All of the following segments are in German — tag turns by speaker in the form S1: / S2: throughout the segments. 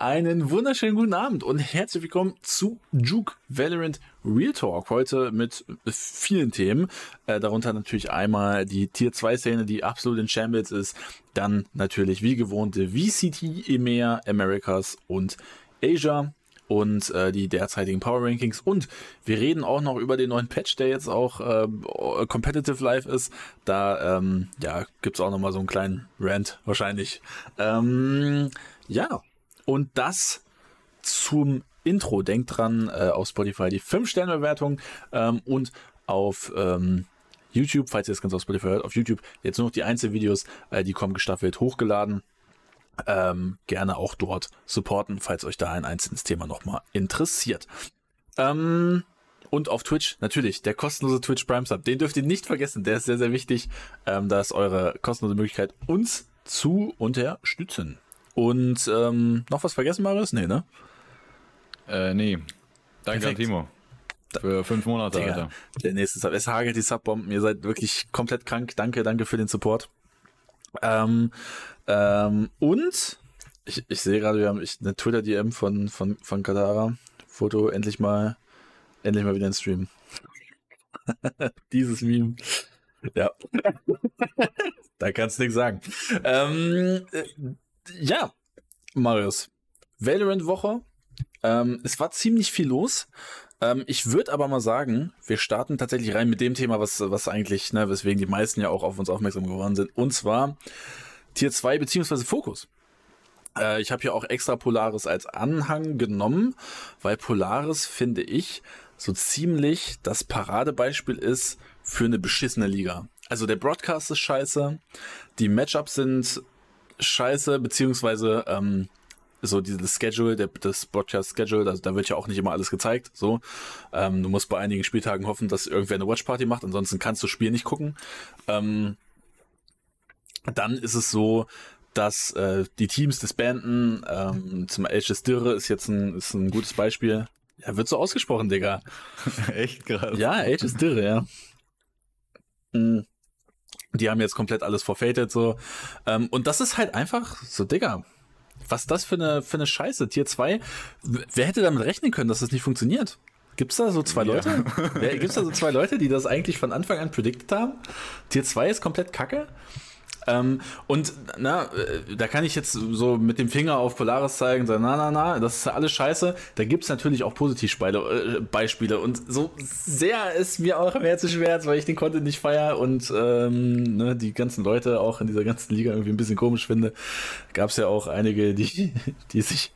S1: Einen wunderschönen guten Abend und herzlich willkommen zu Juke Valorant Real Talk. Heute mit vielen Themen. Äh, darunter natürlich einmal die Tier 2 Szene, die absolut in Shambles ist. Dann natürlich wie gewohnt VCT, EMEA, Americas und Asia und äh, die derzeitigen Power Rankings. Und wir reden auch noch über den neuen Patch, der jetzt auch äh, Competitive Live ist. Da ähm, ja, gibt's auch noch mal so einen kleinen Rant wahrscheinlich. Ähm, ja, und das zum Intro. Denkt dran, äh, auf Spotify die 5-Sterne-Bewertung ähm, und auf ähm, YouTube, falls ihr das Ganze auf Spotify hört, auf YouTube jetzt nur noch die Einzelvideos, äh, die kommen gestaffelt hochgeladen ähm, gerne auch dort supporten, falls euch da ein einzelnes Thema nochmal interessiert. Ähm, und auf Twitch natürlich der kostenlose Twitch Prime Sub. Den dürft ihr nicht vergessen. Der ist sehr, sehr wichtig. Ähm, da ist eure kostenlose Möglichkeit, uns zu unterstützen. Und ähm, noch was vergessen, Marius? Nee, ne?
S2: Äh, nee. Danke Perfekt. an Timo. Für fünf Monate, Digga, Alter.
S1: Der nächste Sub. Es hagelt die Subbomben. Ihr seid wirklich komplett krank. Danke, danke für den Support. Ähm, ähm, und ich, ich sehe gerade, wir haben ich, eine Twitter-DM von, von, von Katara. Foto, endlich mal, endlich mal wieder ein Stream. Dieses Meme. Ja. da kannst du nichts sagen. Ähm, äh, ja, Marius. Valorant-Woche. Ähm, es war ziemlich viel los. Ähm, ich würde aber mal sagen, wir starten tatsächlich rein mit dem Thema, was, was eigentlich, ne, weswegen die meisten ja auch auf uns aufmerksam geworden sind. Und zwar Tier 2 beziehungsweise Fokus. Äh, ich habe hier auch extra Polaris als Anhang genommen, weil Polaris, finde ich, so ziemlich das Paradebeispiel ist für eine beschissene Liga. Also der Broadcast ist scheiße, die Matchups sind scheiße, beziehungsweise ähm, so dieses Schedule, der, das Broadcast-Schedule, also da wird ja auch nicht immer alles gezeigt. So, ähm, du musst bei einigen Spieltagen hoffen, dass irgendwer eine Watchparty macht, ansonsten kannst du das Spiel nicht gucken. Ähm, dann ist es so, dass äh, die Teams disbanden. Ähm, zum Elches Dirre ist jetzt ein, ist ein gutes Beispiel. Ja, wird so ausgesprochen, Digga.
S2: Echt krass.
S1: Ja, Elches Dirre, ja. Mhm. Die haben jetzt komplett alles forfeited so. Ähm, und das ist halt einfach so, Digga was das für eine, für eine Scheiße. Tier 2, wer hätte damit rechnen können, dass das nicht funktioniert? Gibt's da so zwei Leute? Ja. Gibt's da so zwei Leute, die das eigentlich von Anfang an predicted haben? Tier 2 ist komplett kacke. Ähm, und na, äh, da kann ich jetzt so mit dem Finger auf Polaris zeigen, sagen, na, na, na, das ist ja alles scheiße. Da gibt's natürlich auch Positivbeispiele. Äh, und so sehr ist mir auch mehr zu schwer, weil ich den Content nicht feier und ähm, ne, die ganzen Leute auch in dieser ganzen Liga irgendwie ein bisschen komisch finde. Gab's ja auch einige, die, die sich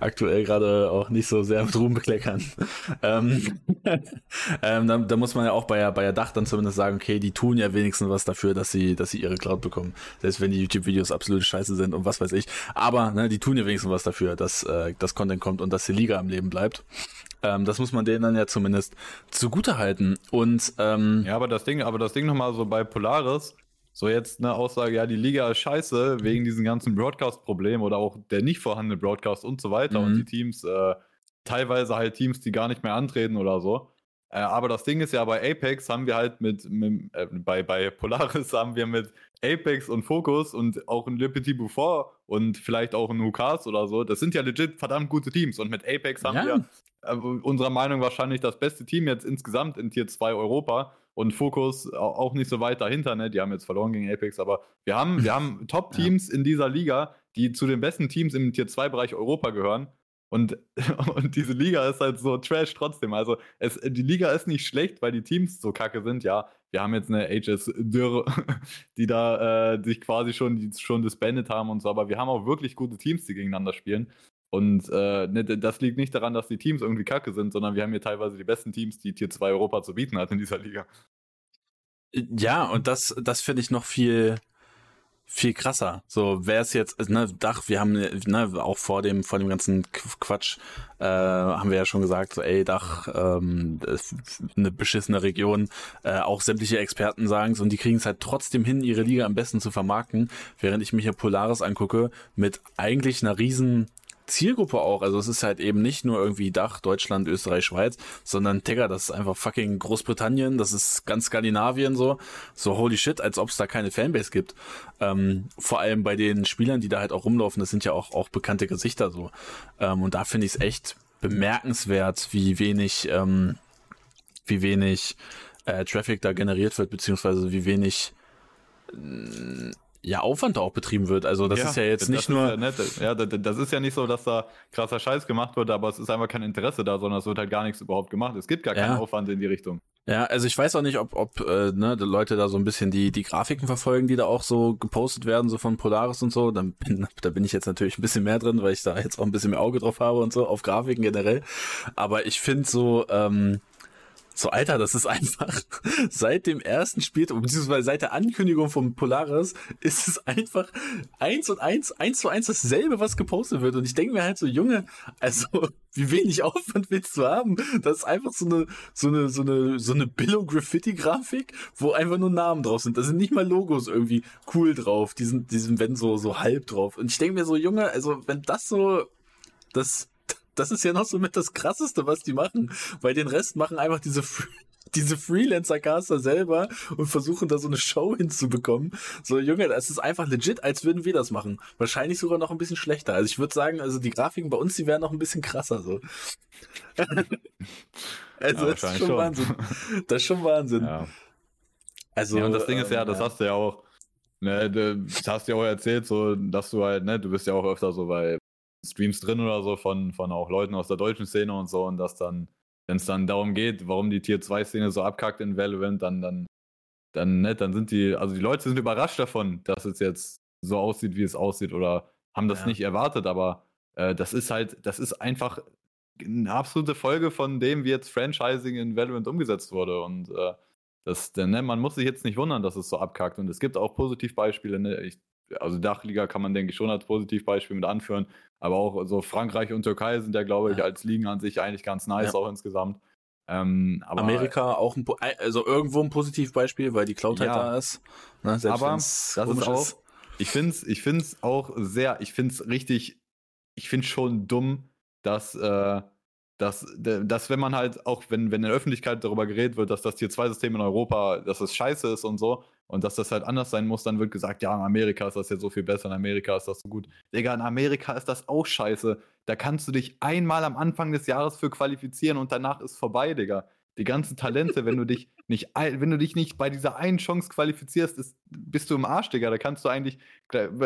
S1: aktuell gerade auch nicht so sehr mit Ruhm bekleckern. ähm, ähm, da, da, muss man ja auch bei, bei der Dach dann zumindest sagen, okay, die tun ja wenigstens was dafür, dass sie, dass sie ihre Cloud bekommen. Selbst wenn die YouTube-Videos absolute Scheiße sind und was weiß ich. Aber ne, die tun ja wenigstens was dafür, dass äh, das Content kommt und dass die Liga am Leben bleibt. Ähm, das muss man denen dann ja zumindest zugute halten. Und ähm,
S2: ja, aber das Ding, aber das Ding nochmal so bei Polaris, so jetzt eine Aussage, ja, die Liga ist scheiße wegen diesen ganzen Broadcast-Problemen oder auch der nicht vorhandene Broadcast und so weiter mhm. und die Teams, äh, teilweise halt Teams, die gar nicht mehr antreten oder so. Äh, aber das Ding ist ja, bei Apex haben wir halt mit, mit äh, bei, bei Polaris haben wir mit Apex und Focus und auch ein Le Petit Bouffort und vielleicht auch ein Hukas oder so, das sind ja legit verdammt gute Teams und mit Apex haben ja. wir äh, unserer Meinung wahrscheinlich das beste Team jetzt insgesamt in Tier 2 Europa und Focus auch nicht so weit dahinter, ne? Die haben jetzt verloren gegen Apex, aber wir haben, wir haben Top-Teams ja. in dieser Liga, die zu den besten Teams im Tier 2-Bereich Europa gehören. Und, und diese Liga ist halt so trash trotzdem. Also es, die Liga ist nicht schlecht, weil die Teams so kacke sind. Ja, wir haben jetzt eine HS Dürr, die da äh, sich quasi schon, die schon disbanded haben und so, aber wir haben auch wirklich gute Teams, die gegeneinander spielen. Und äh, ne, das liegt nicht daran, dass die Teams irgendwie kacke sind, sondern wir haben hier teilweise die besten Teams, die Tier 2 Europa zu bieten hat in dieser Liga.
S1: Ja, und das, das finde ich noch viel, viel krasser. So, wer ist jetzt, ne, Dach, wir haben, ne, auch vor dem, vor dem ganzen Quatsch, äh, haben wir ja schon gesagt, so, ey, Dach, ähm, eine beschissene Region, äh, auch sämtliche Experten sagen so, und die kriegen es halt trotzdem hin, ihre Liga am besten zu vermarkten, während ich mich hier Polaris angucke, mit eigentlich einer riesen Zielgruppe auch. Also es ist halt eben nicht nur irgendwie Dach, Deutschland, Österreich, Schweiz, sondern Digga, das ist einfach fucking Großbritannien, das ist ganz Skandinavien so. So holy shit, als ob es da keine Fanbase gibt. Ähm, vor allem bei den Spielern, die da halt auch rumlaufen, das sind ja auch, auch bekannte Gesichter so. Ähm, und da finde ich es echt bemerkenswert, wie wenig, ähm, wie wenig äh, Traffic da generiert wird, beziehungsweise wie wenig ja, Aufwand da auch betrieben wird. Also das ja, ist ja jetzt nicht nur.
S2: Ja, nett. ja, das ist ja nicht so, dass da krasser Scheiß gemacht wird, aber es ist einfach kein Interesse da, sondern es wird halt gar nichts überhaupt gemacht. Es gibt gar keinen Aufwand in die Richtung.
S1: Ja, also ich weiß auch nicht, ob, ob äh, ne, die Leute da so ein bisschen die, die Grafiken verfolgen, die da auch so gepostet werden, so von Polaris und so. Dann bin, da bin ich jetzt natürlich ein bisschen mehr drin, weil ich da jetzt auch ein bisschen mehr Auge drauf habe und so, auf Grafiken generell. Aber ich finde so, ähm, so, Alter, das ist einfach seit dem ersten Spiel, beziehungsweise seit der Ankündigung von Polaris, ist es einfach eins und eins, eins zu eins dasselbe, was gepostet wird. Und ich denke mir halt so, Junge, also wie wenig Aufwand willst du haben? Das ist einfach so eine, so eine, so eine, so eine Billo-Graffiti-Grafik, wo einfach nur Namen drauf sind. Da sind nicht mal Logos irgendwie cool drauf. Die sind, die sind, wenn so, so halb drauf. Und ich denke mir so, Junge, also wenn das so, das das ist ja noch so mit das krasseste, was die machen, weil den Rest machen einfach diese diese Freelancer-Caster selber und versuchen da so eine Show hinzubekommen. So, Junge, das ist einfach legit, als würden wir das machen. Wahrscheinlich sogar noch ein bisschen schlechter. Also ich würde sagen, also die Grafiken bei uns, die wären noch ein bisschen krasser so. also ja, das ist schon, schon, Wahnsinn. Das ist schon Wahnsinn. Ja.
S2: Also, ja, und das Ding ist ja, das hast du ja auch, ne, das hast du ja auch erzählt, so, dass du halt, ne, du bist ja auch öfter so bei Streams drin oder so von, von auch Leuten aus der deutschen Szene und so und dass dann, wenn es dann darum geht, warum die Tier 2 Szene so abkackt in Valorant, dann, dann, dann, ne, dann sind die, also die Leute sind überrascht davon, dass es jetzt so aussieht, wie es aussieht oder haben das ja. nicht erwartet, aber äh, das ist halt, das ist einfach eine absolute Folge von dem, wie jetzt Franchising in Valorant umgesetzt wurde und äh, das, ne, man muss sich jetzt nicht wundern, dass es so abkackt und es gibt auch Positivbeispiele, ne? ich also Dachliga kann man, denke ich, schon als Positivbeispiel mit anführen. Aber auch so Frankreich und Türkei sind ja, glaube ich, ja. als Ligen an sich eigentlich ganz nice, ja. auch insgesamt.
S1: Ähm, Amerika auch ein, also irgendwo ein Positivbeispiel, weil die Cloud halt da ist.
S2: Ne, aber das ist auch, ich finde es ich find's auch sehr, ich finde es richtig, ich finde schon dumm, dass, äh, dass, dass wenn man halt auch, wenn, wenn in der Öffentlichkeit darüber geredet wird, dass das Tier 2 System in Europa, dass es scheiße ist und so, und dass das halt anders sein muss, dann wird gesagt, ja, in Amerika ist das jetzt so viel besser, in Amerika ist das so gut. Digga, in Amerika ist das auch scheiße. Da kannst du dich einmal am Anfang des Jahres für qualifizieren und danach ist vorbei, Digga. Die ganzen Talente, wenn du dich nicht, wenn du dich nicht bei dieser einen Chance qualifizierst, ist, bist du im Arsch, Digga. Da kannst du eigentlich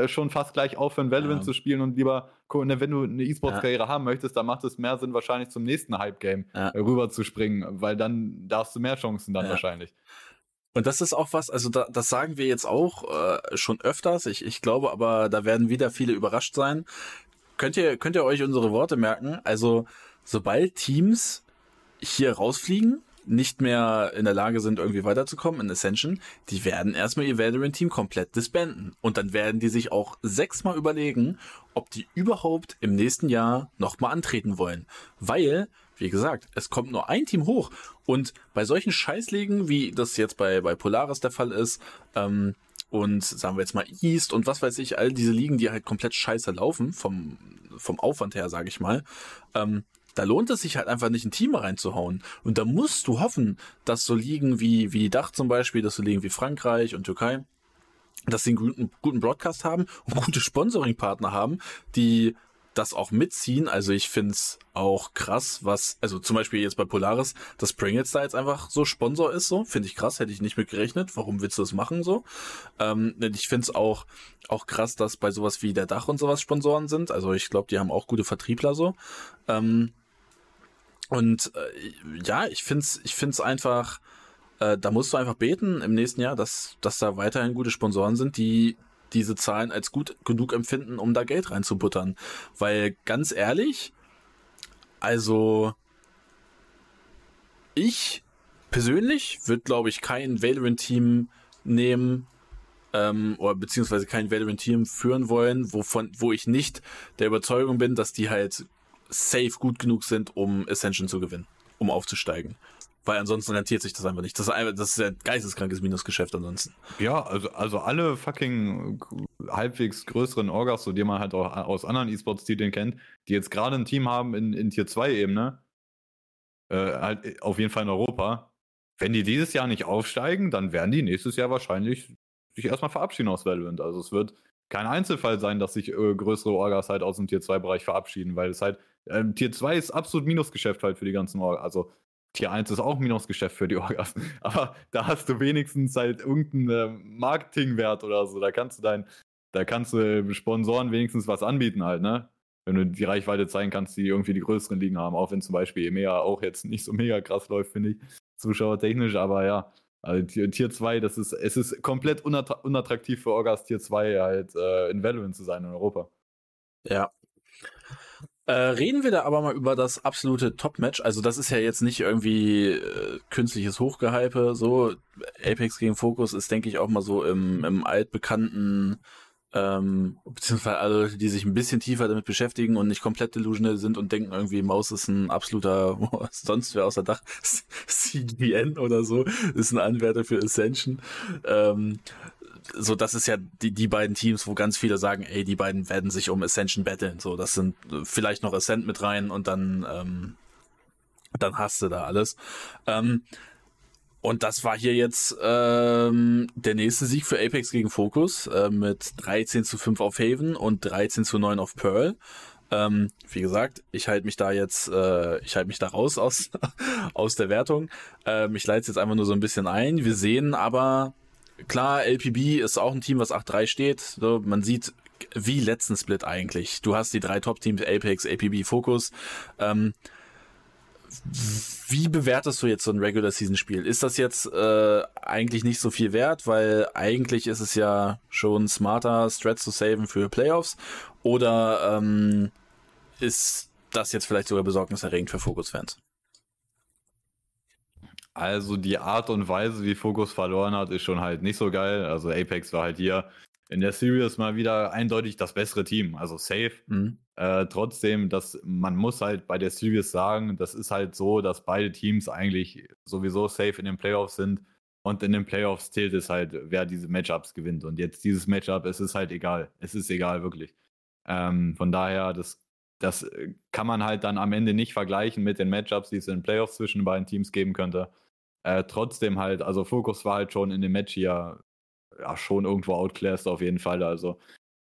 S2: schon fast gleich aufhören, Valorant ja. zu spielen und lieber, ne, wenn du eine E-Sports-Karriere ja. haben möchtest, dann macht es mehr Sinn, wahrscheinlich zum nächsten Hype-Game ja. rüber zu springen, weil dann da hast du mehr Chancen dann wahrscheinlich.
S1: Und das ist auch was, also da, das sagen wir jetzt auch äh, schon öfters. Ich, ich glaube aber, da werden wieder viele überrascht sein. Könnt ihr, könnt ihr euch unsere Worte merken? Also, sobald Teams hier rausfliegen, nicht mehr in der Lage sind, irgendwie weiterzukommen in Ascension, die werden erstmal ihr Veteran-Team komplett disbanden. Und dann werden die sich auch sechsmal überlegen, ob die überhaupt im nächsten Jahr nochmal antreten wollen. Weil wie gesagt, es kommt nur ein Team hoch. Und bei solchen Scheißlegen, wie das jetzt bei, bei Polaris der Fall ist, ähm, und sagen wir jetzt mal East und was weiß ich, all diese Ligen, die halt komplett scheiße laufen, vom, vom Aufwand her, sage ich mal, ähm, da lohnt es sich halt einfach nicht ein Team reinzuhauen. Und da musst du hoffen, dass so Ligen wie, wie Dach zum Beispiel, dass so Ligen wie Frankreich und Türkei, dass sie einen guten, guten Broadcast haben und gute Sponsoring-Partner haben, die das auch mitziehen. Also ich find's auch krass, was, also zum Beispiel jetzt bei Polaris, dass Pringles da jetzt einfach so Sponsor ist, so, finde ich krass, hätte ich nicht mit gerechnet. Warum willst du das machen, so? Ähm, ich find's auch, auch krass, dass bei sowas wie der Dach und sowas Sponsoren sind. Also ich glaube, die haben auch gute Vertriebler, so. Ähm, und äh, ja, ich find's, ich find's einfach, äh, da musst du einfach beten im nächsten Jahr, dass, dass da weiterhin gute Sponsoren sind, die diese Zahlen als gut genug empfinden, um da Geld reinzubuttern. Weil ganz ehrlich, also ich persönlich würde, glaube ich, kein Valorant-Team nehmen, ähm, oder beziehungsweise kein Valorant-Team führen wollen, wovon, wo ich nicht der Überzeugung bin, dass die halt safe gut genug sind, um Ascension zu gewinnen. um aufzusteigen. Weil ansonsten rentiert sich das einfach nicht. Das ist, einfach, das ist ein geisteskrankes Minusgeschäft ansonsten.
S2: Ja, also, also alle fucking halbwegs größeren Orgas, so die man halt auch aus anderen E-Sports-Titeln kennt, die jetzt gerade ein Team haben in, in Tier 2-Ebene, äh, halt auf jeden Fall in Europa. Wenn die dieses Jahr nicht aufsteigen, dann werden die nächstes Jahr wahrscheinlich sich erstmal verabschieden aus Valorant. Also es wird kein Einzelfall sein, dass sich äh, größere Orgas halt aus dem Tier 2-Bereich verabschieden, weil es halt, äh, Tier 2 ist absolut Minusgeschäft halt für die ganzen Orgas. Also Tier 1 ist auch Minusgeschäft für die Orgas. Aber da hast du wenigstens halt irgendeinen äh, Marketingwert oder so. Da kannst du dein, da kannst du Sponsoren wenigstens was anbieten halt, ne? Wenn du die Reichweite zeigen kannst, die irgendwie die größeren Ligen haben, auch wenn zum Beispiel EMEA auch jetzt nicht so mega krass läuft, finde ich, zuschauertechnisch, aber ja. Also Tier, Tier 2, das ist, es ist komplett unattraktiv für Orgas Tier 2 halt äh, in Valorant zu sein in Europa.
S1: Ja, äh, reden wir da aber mal über das absolute Top-Match. Also das ist ja jetzt nicht irgendwie äh, künstliches Hochgehype. So Apex gegen Focus ist, denke ich, auch mal so im, im altbekannten, ähm, beziehungsweise alle Leute, die sich ein bisschen tiefer damit beschäftigen und nicht komplett delusional sind und denken irgendwie, Maus ist ein absoluter, sonst wer außer Dach, CDN oder so, ist ein Anwärter für Ascension. Ähm, so das ist ja die, die beiden Teams, wo ganz viele sagen, ey, die beiden werden sich um Ascension battlen. So, das sind äh, vielleicht noch Ascent mit rein und dann, ähm, dann hast du da alles. Ähm, und das war hier jetzt ähm, der nächste Sieg für Apex gegen Focus äh, mit 13 zu 5 auf Haven und 13 zu 9 auf Pearl. Ähm, wie gesagt, ich halte mich da jetzt, äh, ich halte mich da raus aus, aus der Wertung. Ähm, ich leite es jetzt einfach nur so ein bisschen ein. Wir sehen aber klar, LPB ist auch ein Team, was 8-3 steht. So, man sieht, wie letzten Split eigentlich. Du hast die drei Top-Teams, Apex, APB, Focus. Ähm, wie bewertest du jetzt so ein Regular Season Spiel? Ist das jetzt äh, eigentlich nicht so viel wert, weil eigentlich ist es ja schon smarter, Strats zu saven für Playoffs? Oder ähm, ist das jetzt vielleicht sogar besorgniserregend für Focus-Fans?
S2: Also die Art und Weise, wie Focus verloren hat, ist schon halt nicht so geil. Also Apex war halt hier in der Series mal wieder eindeutig das bessere Team, also safe. Mhm. Äh, trotzdem, dass man muss halt bei der Series sagen, das ist halt so, dass beide Teams eigentlich sowieso safe in den Playoffs sind und in den Playoffs zählt es halt, wer diese Matchups gewinnt. Und jetzt dieses Matchup, es ist halt egal. Es ist egal, wirklich. Ähm, von daher, das, das kann man halt dann am Ende nicht vergleichen mit den Matchups, die es in den Playoffs zwischen den beiden Teams geben könnte. Äh, trotzdem halt, also Fokus war halt schon in dem Match hier ja schon irgendwo outclassed auf jeden Fall. Also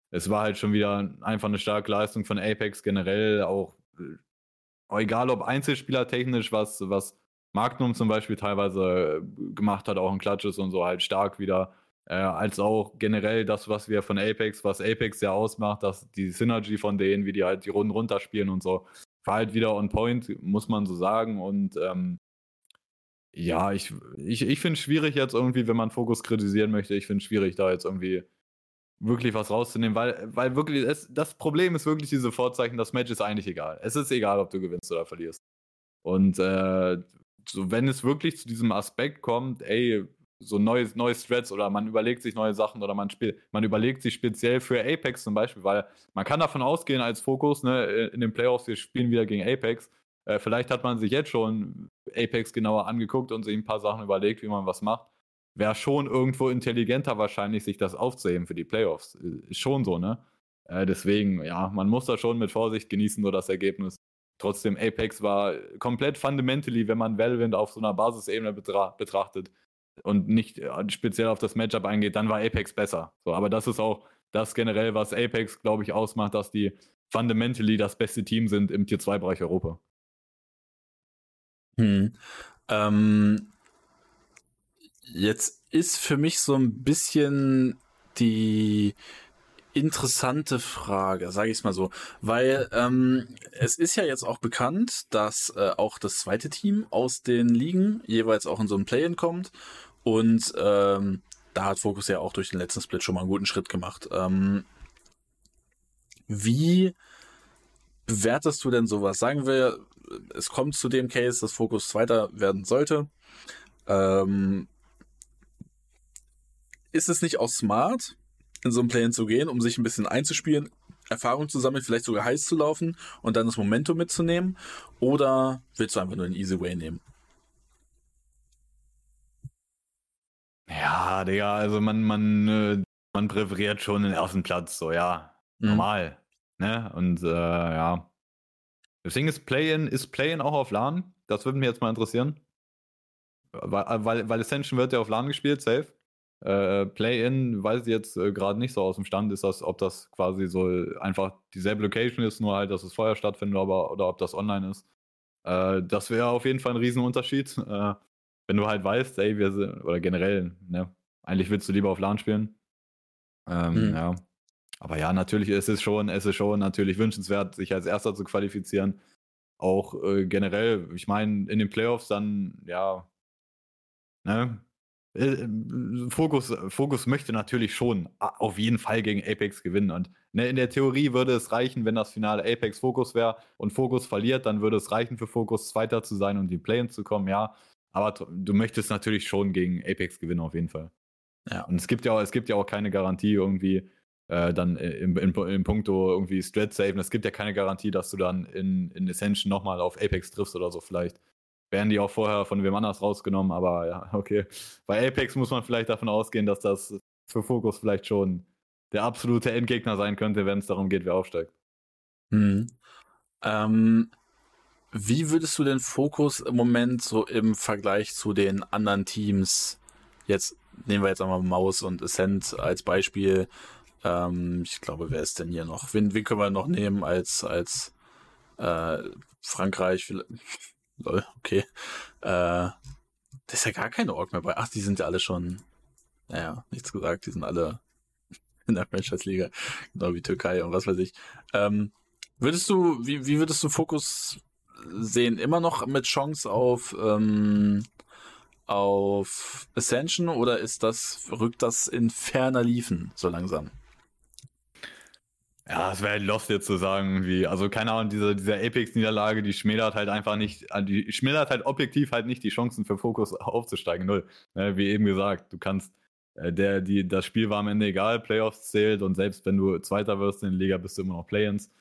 S2: es war halt schon wieder einfach eine starke Leistung von Apex generell, auch äh, egal ob Einzelspieler technisch, was, was Magnum zum Beispiel teilweise äh, gemacht hat, auch in Clutches und so halt stark wieder. Äh, als auch generell das, was wir von Apex, was Apex ja ausmacht, dass die Synergy von denen, wie die halt die Runden runterspielen und so, war halt wieder on point, muss man so sagen. Und ähm, ja, ich, ich, ich finde es schwierig jetzt irgendwie, wenn man Fokus kritisieren möchte, ich finde es schwierig, da jetzt irgendwie wirklich was rauszunehmen, weil, weil wirklich, es, das Problem ist wirklich diese Vorzeichen, das Match ist eigentlich egal. Es ist egal, ob du gewinnst oder verlierst. Und äh, so, wenn es wirklich zu diesem Aspekt kommt, ey, so neue, neue Threads oder man überlegt sich neue Sachen oder man spielt, man überlegt sich speziell für Apex zum Beispiel, weil man kann davon ausgehen als Fokus, ne, in den Playoffs, wir spielen wieder gegen Apex, äh, vielleicht hat man sich jetzt schon Apex genauer angeguckt und sich ein paar Sachen überlegt, wie man was macht. Wäre schon irgendwo intelligenter wahrscheinlich, sich das aufzuheben für die Playoffs. Ist schon so, ne? Äh, deswegen, ja, man muss da schon mit Vorsicht genießen, so das Ergebnis. Trotzdem, Apex war komplett fundamentally, wenn man Valorant auf so einer Basisebene betra betrachtet und nicht äh, speziell auf das Matchup eingeht, dann war Apex besser. So, aber das ist auch das generell, was Apex, glaube ich, ausmacht, dass die fundamentally das beste Team sind im Tier 2-Bereich Europa.
S1: Hm. Ähm, jetzt ist für mich so ein bisschen die interessante Frage, sage ich es mal so, weil ähm, es ist ja jetzt auch bekannt, dass äh, auch das zweite Team aus den Ligen jeweils auch in so ein Play-in kommt und ähm, da hat Focus ja auch durch den letzten Split schon mal einen guten Schritt gemacht. Ähm, wie bewertest du denn sowas? Sagen wir, es kommt zu dem Case, dass Fokus Zweiter werden sollte. Ähm, ist es nicht auch smart, in so ein Play zu gehen, um sich ein bisschen einzuspielen, Erfahrung zu sammeln, vielleicht sogar heiß zu laufen und dann das Momentum mitzunehmen? Oder willst du einfach nur den Easy Way nehmen?
S2: Ja, Digga, also man, man, äh, man präferiert schon den ersten Platz, so ja, mhm. normal. Ne? Und äh, ja. Das Ding ist, Play-In, ist Play-In auch auf LAN? Das würde mich jetzt mal interessieren. Weil, weil, weil Ascension wird ja auf LAN gespielt, safe. Äh, Play-In weiß ich jetzt äh, gerade nicht so aus dem Stand, ist das, ob das quasi so einfach dieselbe Location ist, nur halt, dass es vorher stattfindet, aber, oder ob das online ist. Äh, das wäre auf jeden Fall ein Riesenunterschied. Äh, wenn du halt weißt, ey, wir sind, oder generell, ne, eigentlich willst du lieber auf LAN spielen. Ähm, mhm. Ja. Aber ja, natürlich ist es schon, es ist schon natürlich wünschenswert, sich als Erster zu qualifizieren. Auch äh, generell, ich meine, in den Playoffs dann, ja, ne, äh, Fokus, Fokus möchte natürlich schon auf jeden Fall gegen Apex gewinnen. Und ne, in der Theorie würde es reichen, wenn das Finale Apex Fokus wäre und Fokus verliert, dann würde es reichen für Fokus Zweiter zu sein und die Play-in zu kommen, ja. Aber du möchtest natürlich schon gegen Apex gewinnen, auf jeden Fall. Ja. Und es gibt ja auch, es gibt ja auch keine Garantie irgendwie äh, dann im, im, im Punkto irgendwie Strat Save. Es gibt ja keine Garantie, dass du dann in, in Ascension nochmal auf Apex triffst oder so. Vielleicht werden die auch vorher von wem anders rausgenommen, aber ja, okay. Bei Apex muss man vielleicht davon ausgehen, dass das für Fokus vielleicht schon der absolute Endgegner sein könnte, wenn es darum geht, wer aufsteigt.
S1: Hm. Ähm, wie würdest du den Fokus im Moment so im Vergleich zu den anderen Teams, jetzt nehmen wir jetzt einmal Maus und Ascent als Beispiel, ähm, ich glaube, wer ist denn hier noch? Wen, wen können wir noch nehmen als, als äh, Frankreich? Lol, okay. Äh, da ist ja gar keine Org mehr bei. Ach, die sind ja alle schon, naja, nichts gesagt, die sind alle in der Franchise-Liga, genau wie Türkei und was weiß ich. Ähm, würdest du, wie, wie würdest du Fokus sehen immer noch mit Chance auf, ähm, auf Ascension oder ist das, rückt das in ferner Liefen so langsam?
S2: Ja, es wäre halt lost jetzt zu sagen, wie, also keine Ahnung, diese, diese Apex-Niederlage, die schmälert halt einfach nicht, äh, die schmälert halt objektiv halt nicht die Chancen für Fokus aufzusteigen, null. Ne, wie eben gesagt, du kannst, äh, der, die, das Spiel war am Ende egal, Playoffs zählt und selbst wenn du Zweiter wirst in der Liga, bist du immer noch Play-ins.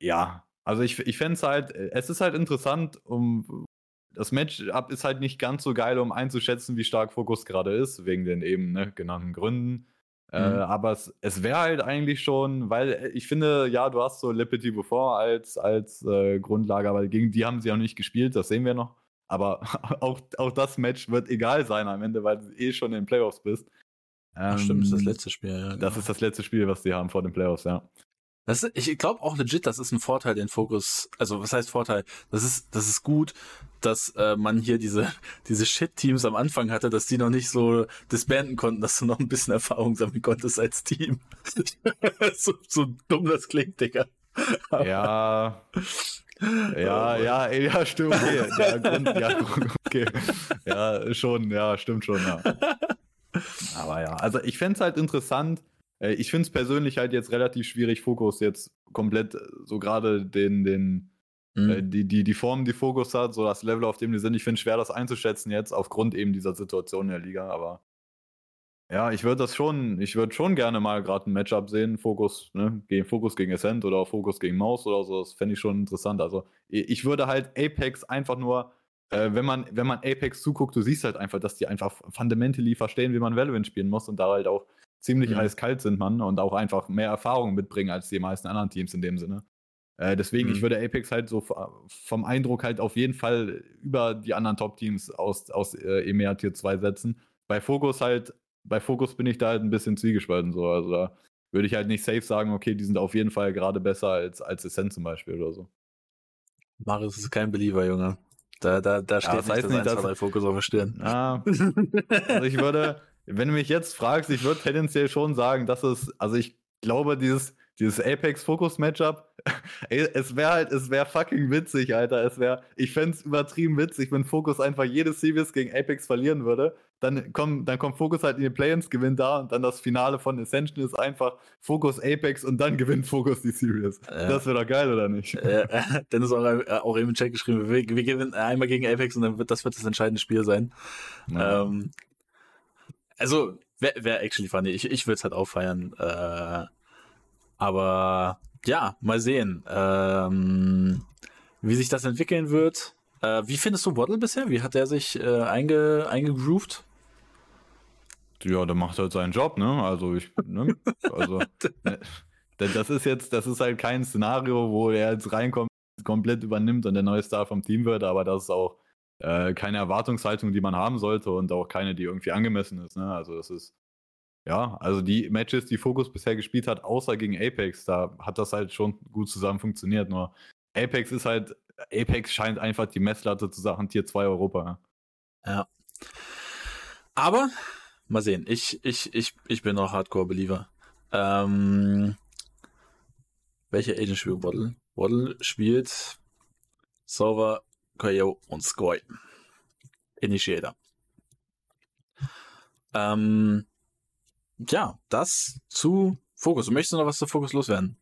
S2: Ja, also ich, ich fände es halt, es ist halt interessant, um das Matchup ist halt nicht ganz so geil, um einzuschätzen, wie stark Fokus gerade ist, wegen den eben ne, genannten Gründen. Äh, mhm. Äh, aber es, es wäre halt eigentlich schon, weil äh, ich finde, ja, du hast so Le Petit Buffon als, als äh, Grundlage, aber gegen die haben sie auch nicht gespielt, das sehen wir noch. Aber auch, auch das Match wird egal sein am Ende, weil du eh schon in den Playoffs bist.
S1: Ähm, Ach stimmt, das ist das ähm, letzte Spiel, ja.
S2: Genau. Das ist das letzte Spiel, was sie haben vor den Playoffs, ja.
S1: Das ist, ich glaube auch legit, das ist ein Vorteil, den Fokus, also was heißt Vorteil? Das ist, das ist gut, dass äh, man hier diese, diese Shit-Teams am Anfang hatte, dass die noch nicht so disbanden konnten, dass du noch ein bisschen Erfahrung sammeln konntest als Team. so, so dumm das klingt, Digga.
S2: ja. Ja, ja, ja, stimmt. Okay. Der Grund, ja, okay. Ja, schon, ja, stimmt schon, ja. Aber ja, also ich fände es halt interessant, äh, ich finde es persönlich halt jetzt relativ schwierig, Fokus jetzt komplett, äh, so gerade den, den, mhm. äh, die, die, die Form, die Fokus hat, so das Level, auf dem die sind. Ich finde es schwer, das einzuschätzen jetzt, aufgrund eben dieser Situation in der Liga, aber ja, ich würde das schon, ich würde schon gerne mal gerade ein Matchup sehen, Fokus, ne, gegen Fokus gegen Ascent oder Fokus gegen Maus oder so, das fände ich schon interessant. Also ich würde halt Apex einfach nur, äh, wenn man, wenn man Apex zuguckt, du siehst halt einfach, dass die einfach fundamentally verstehen, wie man Valorant spielen muss und da halt auch ziemlich mhm. eiskalt sind, man, und auch einfach mehr Erfahrung mitbringen als die meisten anderen Teams in dem Sinne. Äh, deswegen, mhm. ich würde Apex halt so vom Eindruck halt auf jeden Fall über die anderen Top-Teams aus, aus äh, EMEA Tier 2 setzen. Bei Focus halt, bei Focus bin ich da halt ein bisschen zwiegespalten, so. Also da würde ich halt nicht safe sagen, okay, die sind auf jeden Fall gerade besser als, als Ascent zum Beispiel oder so.
S1: Marius ist kein Believer, Junge. Da, da, da steht ja, das heißt nicht, dass, dass Fokus auf der Stirn.
S2: Ah, also ich würde, wenn du mich jetzt fragst, ich würde tendenziell schon sagen, dass es, also ich glaube, dieses, dieses Apex-Fokus-Matchup, es wäre halt, es wäre fucking witzig, Alter. Es wäre, ich fände es übertrieben witzig, wenn Fokus einfach jede Series gegen Apex verlieren würde. Dann, komm, dann kommt Fokus halt in die Play-ins, gewinnt da und dann das Finale von Ascension ist einfach Fokus Apex und dann gewinnt Fokus die Series. Ja. Das wäre doch geil, oder nicht?
S1: Äh, dann ist auch, auch eben im Chat geschrieben, wir, wir gewinnen einmal gegen Apex und dann wird das wird das entscheidende Spiel sein. Ja. Ähm, also, wäre wär actually funny. Ich, ich würde es halt auch feiern. Äh, Aber ja, mal sehen, ähm, wie sich das entwickeln wird. Äh, wie findest du Waddle bisher? Wie hat er sich äh, einge, eingegroovt?
S2: Ja, der macht halt seinen Job, ne? Also ich, ne? Also, ne? das ist jetzt, das ist halt kein Szenario, wo er jetzt reinkommt, komplett übernimmt und der neue Star vom Team wird, aber das ist auch äh, keine Erwartungshaltung, die man haben sollte und auch keine, die irgendwie angemessen ist, ne? Also das ist, ja, also die Matches, die Focus bisher gespielt hat, außer gegen Apex, da hat das halt schon gut zusammen funktioniert, nur Apex ist halt, Apex scheint einfach die Messlatte zu Sachen Tier 2 Europa.
S1: Ja. Aber Mal sehen. Ich, ich, ich, ich bin noch Hardcore-Believer. Ähm, welcher Agent spielt Waddle? Waddle spielt Solver, Koyo und Skoy. Initiator. Ähm, ja, das zu Fokus. Möchtest du noch was zu Fokus loswerden?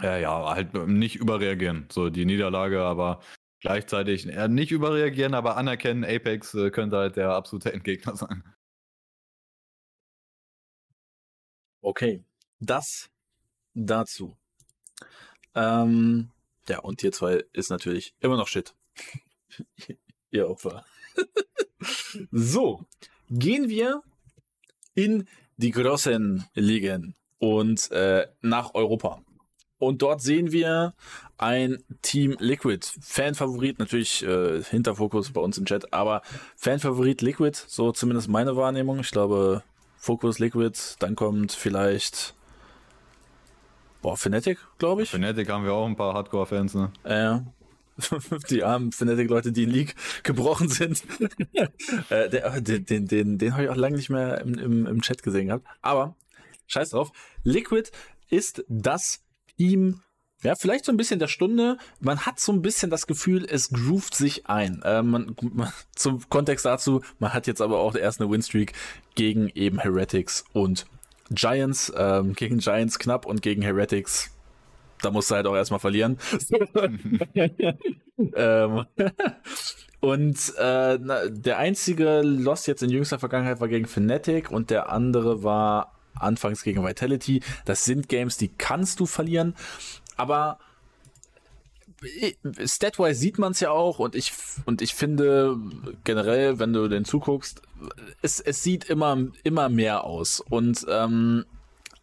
S2: Ja, ja, halt nicht überreagieren. So die Niederlage, aber gleichzeitig äh, nicht überreagieren, aber anerkennen, Apex äh, könnte halt der absolute Endgegner sein.
S1: Okay, das dazu. Ähm, ja, und Tier 2 ist natürlich immer noch Shit. Ihr Opfer. so, gehen wir in die großen Ligen und äh, nach Europa. Und dort sehen wir ein Team Liquid. Fanfavorit, natürlich äh, Hinterfokus bei uns im Chat, aber Fanfavorit Liquid, so zumindest meine Wahrnehmung. Ich glaube, Fokus Liquid, dann kommt vielleicht boah, Fnatic, glaube ich.
S2: Fnatic haben wir auch ein paar Hardcore-Fans, ne?
S1: Ja. die armen Fnatic-Leute, die in League gebrochen sind. äh, den den, den, den habe ich auch lange nicht mehr im, im, im Chat gesehen gehabt. Aber scheiß drauf. Liquid ist das ihm ja, vielleicht so ein bisschen der Stunde. Man hat so ein bisschen das Gefühl, es groovt sich ein. Äh, man, man, zum Kontext dazu, man hat jetzt aber auch erst eine Winstreak gegen eben Heretics und Giants. Ähm, gegen Giants knapp und gegen Heretics, da musst du halt auch erstmal verlieren. ähm, und äh, na, der einzige Loss jetzt in jüngster Vergangenheit war gegen Fnatic und der andere war anfangs gegen Vitality. Das sind Games, die kannst du verlieren, aber Statwise sieht man es ja auch und ich und ich finde generell, wenn du den zuguckst, es, es sieht immer immer mehr aus und ähm,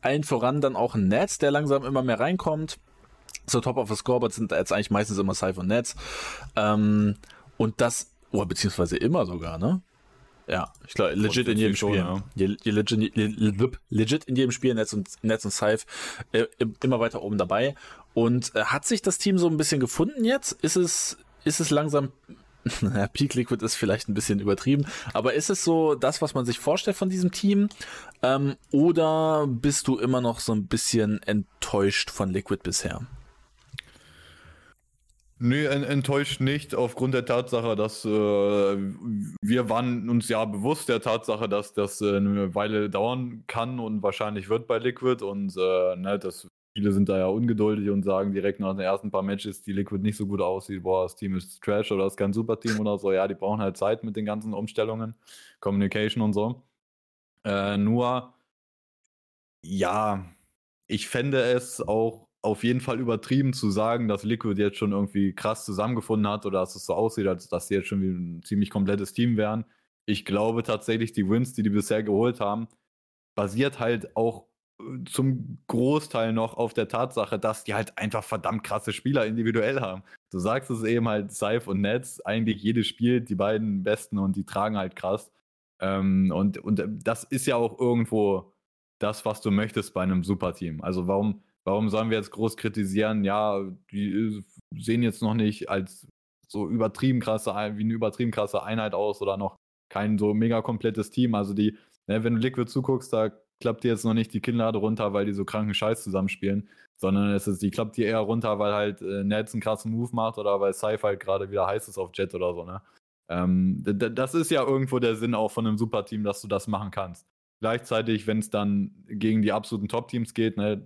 S1: allen voran dann auch ein Netz, der langsam immer mehr reinkommt. So Top of the Scoreboard sind jetzt eigentlich meistens immer Cypher Netz ähm, und das, oder oh, beziehungsweise immer sogar, ne? Ja, ich glaube, legit in jedem Spiel. Schon, ja. legit, legit, in jedem Spiel Netz und Netz und Scythe äh, immer weiter oben dabei. Und äh, hat sich das Team so ein bisschen gefunden jetzt? Ist es, ist es langsam, naja, Peak Liquid ist vielleicht ein bisschen übertrieben, aber ist es so das, was man sich vorstellt von diesem Team? Ähm, oder bist du immer noch so ein bisschen enttäuscht von Liquid bisher?
S2: Nee, enttäuscht nicht, aufgrund der Tatsache, dass äh, wir waren uns ja bewusst der Tatsache, dass das äh, eine Weile dauern kann und wahrscheinlich wird bei Liquid und äh, ne, das, viele sind da ja ungeduldig und sagen direkt nach den ersten paar Matches, die Liquid nicht so gut aussieht, boah, das Team ist Trash oder das ist kein Superteam oder so. Ja, die brauchen halt Zeit mit den ganzen Umstellungen, Communication und so. Äh, nur, ja, ich fände es auch auf jeden Fall übertrieben zu sagen, dass Liquid jetzt schon irgendwie krass zusammengefunden hat oder dass es so aussieht, als dass sie jetzt schon wie ein ziemlich komplettes Team wären. Ich glaube tatsächlich, die Wins, die die bisher geholt haben, basiert halt auch äh, zum Großteil noch auf der Tatsache, dass die halt einfach verdammt krasse Spieler individuell haben. Du sagst es eben halt, Seif und Netz, eigentlich jedes Spiel, die beiden Besten und die tragen halt krass. Ähm, und, und das ist ja auch irgendwo das, was du möchtest bei einem Superteam. Also warum Warum sollen wir jetzt groß kritisieren? Ja, die äh, sehen jetzt noch nicht als so übertrieben krasse, wie eine übertrieben krasse Einheit aus oder noch kein so mega komplettes Team. Also die, ne, wenn du Liquid zuguckst, da klappt dir jetzt noch nicht die Kinnlade runter, weil die so kranken Scheiß zusammenspielen, sondern es ist, die klappt dir eher runter, weil halt äh, Nets einen krassen Move macht oder weil Sci-Fi halt gerade wieder heiß ist auf Jet oder so, ne? Ähm, das ist ja irgendwo der Sinn auch von einem Superteam, dass du das machen kannst. Gleichzeitig, wenn es dann gegen die absoluten Top-Teams geht, ne,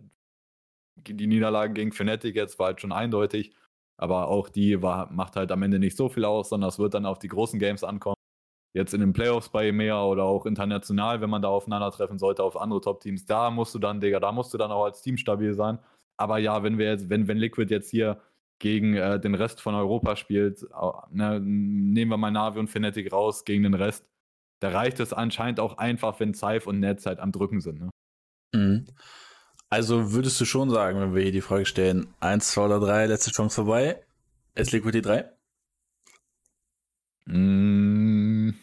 S2: die Niederlage gegen Fnatic jetzt war halt schon eindeutig, aber auch die war, macht halt am Ende nicht so viel aus, sondern es wird dann auf die großen Games ankommen. jetzt in den Playoffs bei EMEA oder auch international, wenn man da aufeinandertreffen sollte auf andere Top-Teams, da musst du dann, Digga, da musst du dann auch als Team stabil sein. Aber ja, wenn wir jetzt, wenn, wenn Liquid jetzt hier gegen äh, den Rest von Europa spielt, ne, nehmen wir mal Navi und Fnatic raus gegen den Rest, da reicht es anscheinend auch einfach, wenn Zeif und Netz halt am Drücken sind. Ne?
S1: Mhm. Also würdest du schon sagen, wenn wir hier die Frage stellen, 1, 2 oder 3, letzte Chance vorbei, ist Liquid die 3?
S2: Mm.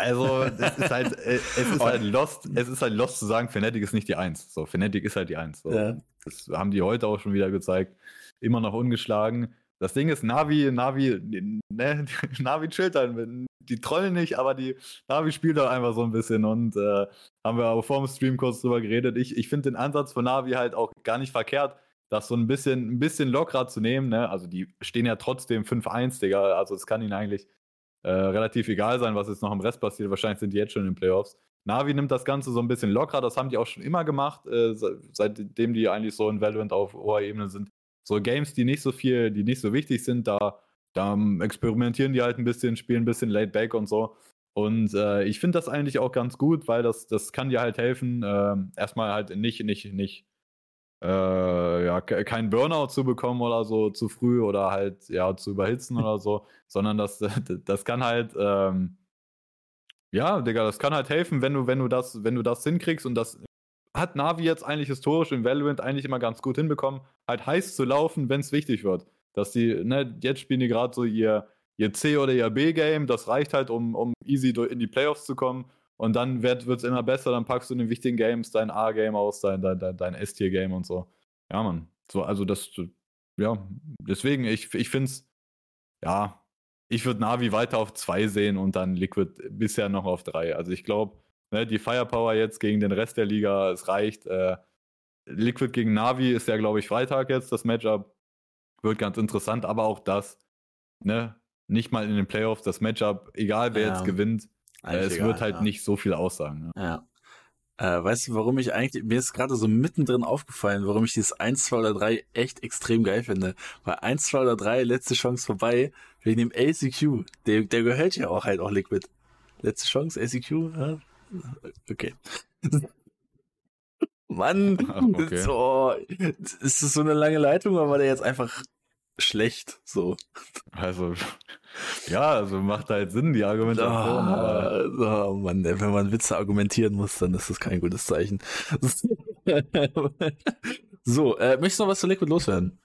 S2: Also, es ist halt, äh, es ist halt lost, es ist halt lost zu sagen, Fnatic ist nicht die 1. So, Fnatic ist halt die 1. So. Ja. Das haben die heute auch schon wieder gezeigt. Immer noch ungeschlagen. Das Ding ist, Navi, Navi, ne, Navi chillt halt. Die trollen nicht, aber die Navi spielt halt einfach so ein bisschen und äh, haben wir aber vor dem Stream kurz drüber geredet. Ich, ich finde den Ansatz von Navi halt auch gar nicht verkehrt, das so ein bisschen, ein bisschen lockerer zu nehmen. Ne? Also die stehen ja trotzdem 5-1, Digga. Also es kann ihnen eigentlich äh, relativ egal sein, was jetzt noch im Rest passiert. Wahrscheinlich sind die jetzt schon in den Playoffs. Navi nimmt das Ganze so ein bisschen lockerer. Das haben die auch schon immer gemacht, äh, seitdem die eigentlich so in Valorant auf hoher Ebene sind so Games, die nicht so viel, die nicht so wichtig sind, da, da experimentieren die halt ein bisschen, spielen ein bisschen laid back und so. Und äh, ich finde das eigentlich auch ganz gut, weil das, das kann dir halt helfen, äh, erstmal halt nicht, nicht, nicht, äh, ja, keinen Burnout zu bekommen oder so zu früh oder halt, ja, zu überhitzen oder so, sondern das, das kann halt, ähm, ja, Digga, das kann halt helfen, wenn du, wenn du das, wenn du das hinkriegst und das hat Navi jetzt eigentlich historisch im Valorant eigentlich immer ganz gut hinbekommen, halt heiß zu laufen, wenn es wichtig wird. Dass die, ne, jetzt spielen die gerade so ihr, ihr C- oder ihr B-Game, das reicht halt, um, um easy in die Playoffs zu kommen. Und dann wird es immer besser, dann packst du in den wichtigen Games dein A-Game aus, dein, dein, dein, S-Tier-Game und so. Ja, Mann. So, also das, ja, deswegen, ich, ich finde es, ja, ich würde Navi weiter auf zwei sehen und dann Liquid bisher noch auf drei. Also ich glaube, Ne, die Firepower jetzt gegen den Rest der Liga, es reicht. Äh, Liquid gegen Navi ist ja, glaube ich, Freitag jetzt das Matchup. Wird ganz interessant, aber auch das, ne, nicht mal in den Playoffs, das Matchup, egal wer ja, jetzt gewinnt, äh, es egal, wird halt ja. nicht so viel aussagen.
S1: Ne? Ja. Äh, weißt du, warum ich eigentlich, mir ist gerade so mittendrin aufgefallen, warum ich dieses 1, 2 oder 3 echt extrem geil finde. Weil 1, 2 oder 3, letzte Chance vorbei, wegen dem ACQ. Der, der gehört ja auch halt auch Liquid. Letzte Chance, ACQ, ja, Okay. Mann, okay. so, ist das so eine lange Leitung oder war der jetzt einfach schlecht? So.
S2: Also, ja, also macht halt Sinn, die Argumentation. Oh,
S1: aber... oh Mann, wenn man Witze argumentieren muss, dann ist das kein gutes Zeichen. so, äh, möchtest du noch was zu Liquid loswerden?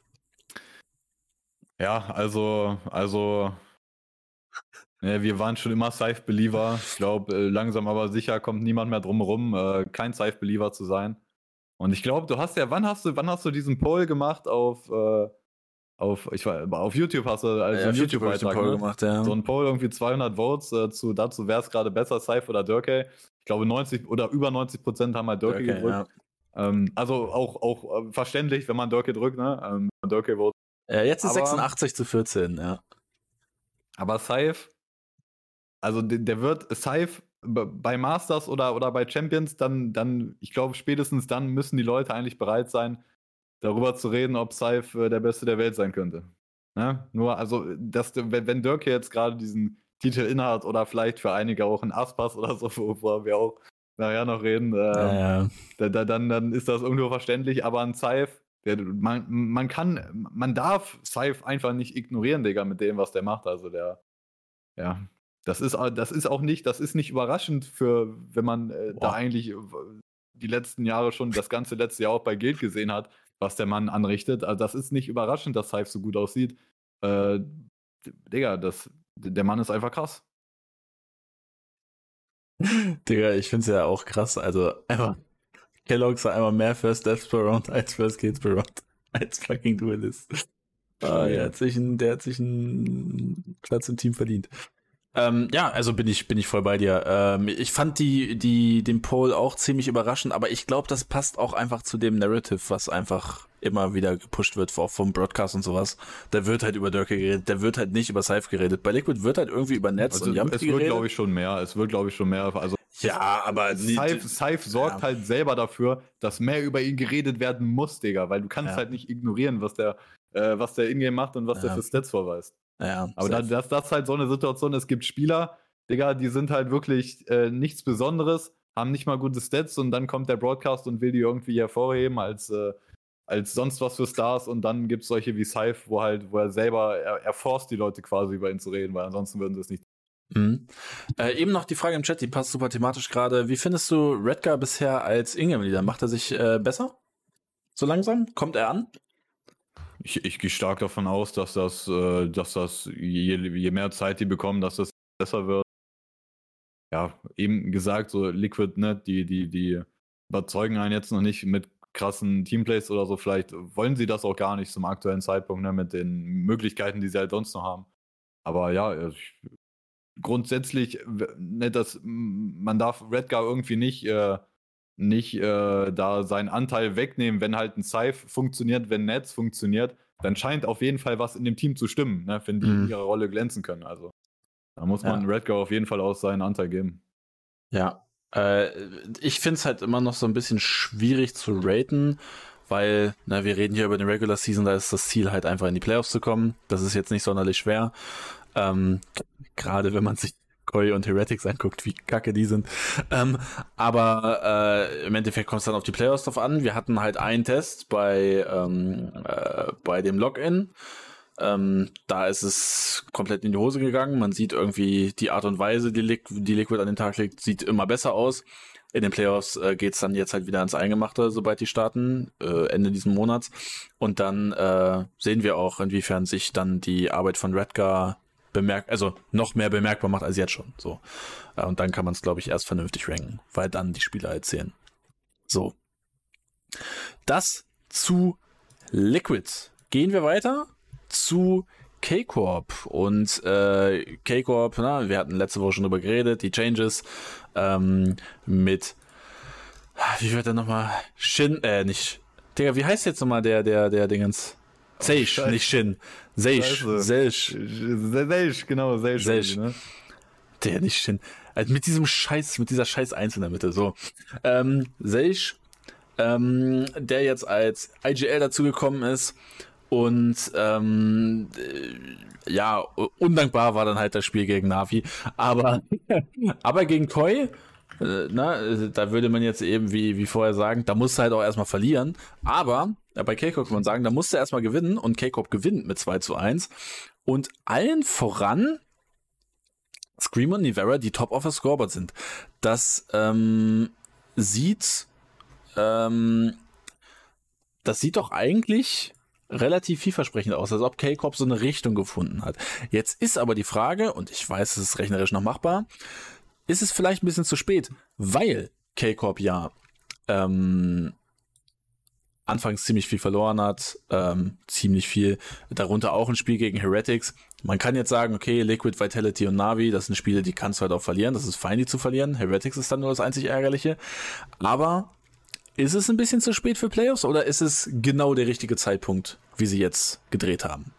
S2: Ja, also, also ja, wir waren schon immer Safe-Believer. Ich glaube, äh, langsam aber sicher kommt niemand mehr drum herum, äh, kein Safe-Believer zu sein. Und ich glaube, du hast ja, wann hast du, wann hast du diesen Poll gemacht auf, äh, auf, ich war, auf YouTube hast du also ja, einen YouTube-Beitrag YouTube ne? gemacht, ja. So ein Poll, irgendwie 200 Votes äh, zu, dazu, wäre es gerade besser, Safe oder Durkey. Ich glaube, 90 oder über 90 Prozent haben halt Durkey, Durkey gedrückt. Ja. Ähm, also auch, auch äh, verständlich, wenn man Durkey drückt, ne? Ähm, Durkey
S1: vote. Ja, jetzt ist aber, 86 zu 14, ja.
S2: Aber Safe, also der, der wird Safe bei Masters oder, oder bei Champions, dann, dann, ich glaube, spätestens dann müssen die Leute eigentlich bereit sein, darüber zu reden, ob Saif äh, der Beste der Welt sein könnte. Ne? Nur, also, dass, wenn, wenn Dirk jetzt gerade diesen Titel innehat oder vielleicht für einige auch ein Aspas oder so, worüber wir auch nachher noch reden, äh, ja, ja. Da, da, dann, dann ist das irgendwo verständlich, aber ein Saif, der, man, man kann, man darf Saif einfach nicht ignorieren, Digga, mit dem, was der macht. Also der, ja, das ist, das ist auch nicht, das ist nicht überraschend für, wenn man äh, da eigentlich äh, die letzten Jahre schon, das ganze letzte Jahr auch bei Guild gesehen hat, was der Mann anrichtet. Also das ist nicht überraschend, dass Hive so gut aussieht. Äh, Digga, das, der Mann ist einfach krass.
S1: Digga, ich find's ja auch krass. Also einfach Kellogg's war einmal mehr First Deaths per Round als First Kills per Round als fucking Duelist. Ah, der, hat sich ein, der hat sich einen Platz im Team verdient. Ähm, ja, also bin ich bin ich voll bei dir. Ähm, ich fand die die den Poll auch ziemlich überraschend, aber ich glaube, das passt auch einfach zu dem Narrative, was einfach immer wieder gepusht wird, auch vom Broadcast und sowas. Da wird halt über Dirk geredet, der wird halt nicht über Safe geredet. Bei Liquid wird halt irgendwie über Netz
S2: also und Yampi Es wird, glaube ich, schon mehr. Es wird, glaube ich, schon mehr. Also
S1: ja, aber
S2: Saif sorgt ja. halt selber dafür, dass mehr über ihn geredet werden muss, Digga, weil du kannst ja. halt nicht ignorieren, was der, äh, was der Ingame macht und was ja. der für Stats vorweist. Ja, aber da, das, das ist halt so eine Situation, es gibt Spieler, Digga, die sind halt wirklich äh, nichts Besonderes, haben nicht mal gute Stats und dann kommt der Broadcast und will die irgendwie hervorheben als, äh, als sonst was für Stars und dann gibt es solche wie Saif, wo halt, wo er selber, er, er forst die Leute quasi über ihn zu reden, weil ansonsten würden sie es nicht.
S1: Mhm. Äh, eben noch die Frage im Chat, die passt super thematisch gerade. Wie findest du Redgar bisher als Ingame-Leader? Macht er sich äh, besser? So langsam? Kommt er an?
S2: Ich, ich gehe stark davon aus, dass das, äh, dass das je, je mehr Zeit die bekommen, dass das besser wird ja, eben gesagt, so Liquid, ne, die, die, die überzeugen einen jetzt noch nicht mit krassen Teamplays oder so. Vielleicht wollen sie das auch gar nicht zum aktuellen Zeitpunkt, ne, mit den Möglichkeiten, die sie halt sonst noch haben. Aber ja, ich, grundsätzlich, ne, das, man darf Redgar irgendwie nicht, äh, nicht äh, da seinen Anteil wegnehmen, wenn halt ein Scythe funktioniert, wenn Netz funktioniert, dann scheint auf jeden Fall was in dem Team zu stimmen, ne, wenn die mhm. in ihrer Rolle glänzen können. Also. Da muss man ja. Redgar auf jeden Fall auch seinen Anteil geben.
S1: Ja. Äh, ich finde es halt immer noch so ein bisschen schwierig zu raten, weil, na, wir reden hier über den Regular Season, da ist das Ziel halt einfach in die Playoffs zu kommen. Das ist jetzt nicht sonderlich schwer. Ähm, Gerade wenn man sich Koi und Heretics anguckt, wie kacke die sind. Ähm, aber äh, im Endeffekt kommt es dann auf die Playoffs drauf an. Wir hatten halt einen Test bei, ähm, äh, bei dem Login ähm, da ist es komplett in die Hose gegangen. Man sieht irgendwie die Art und Weise, die, Liqu die Liquid an den Tag legt, sieht immer besser aus. In den Playoffs äh, geht es dann jetzt halt wieder ans Eingemachte, sobald die starten, äh, Ende diesen Monats. Und dann äh, sehen wir auch, inwiefern sich dann die Arbeit von Redgar bemerkt, also noch mehr bemerkbar macht als jetzt schon. So. Äh, und dann kann man es, glaube ich, erst vernünftig ranken, weil dann die Spieler erzählen. So. Das zu Liquid. Gehen wir weiter zu K-Corp und äh, K-Corp, na, wir hatten letzte Woche schon drüber geredet, die Changes ähm, mit wie wird der nochmal? Shin, äh, nicht. Digga, wie heißt jetzt nochmal der, der, der Dingens? Seish, oh, nicht Shin. Seish. Seish.
S2: Seish, genau, Seish. Seish. Ne?
S1: Der, nicht Shin. Also mit diesem Scheiß, mit dieser Scheiß Eins in der Mitte, so. Ähm, Seish, ähm, der jetzt als IGL dazugekommen ist und ähm, äh, ja, undankbar war dann halt das Spiel gegen Navi. Aber, aber gegen Koi, äh, na, da würde man jetzt eben wie, wie vorher sagen, da musst du halt auch erstmal verlieren. Aber bei K-Corp kann man sagen, da musst du erstmal gewinnen und K-Corp gewinnt mit 2 zu 1. Und allen voran Scream und Nivera, die top of the scoreboard sind. Das ähm, sieht ähm, das sieht doch eigentlich relativ vielversprechend aus, als ob K-Corp so eine Richtung gefunden hat. Jetzt ist aber die Frage, und ich weiß, es ist rechnerisch noch machbar, ist es vielleicht ein bisschen zu spät, weil K-Corp ja ähm, anfangs ziemlich viel verloren hat, ähm, ziemlich viel, darunter auch ein Spiel gegen Heretics. Man kann jetzt sagen, okay, Liquid, Vitality und Navi, das sind Spiele, die kannst du halt auch verlieren, das ist fein, die zu verlieren. Heretics ist dann nur das einzig Ärgerliche. Aber ist es ein bisschen zu spät für Playoffs oder ist es genau der richtige Zeitpunkt, wie sie jetzt gedreht haben?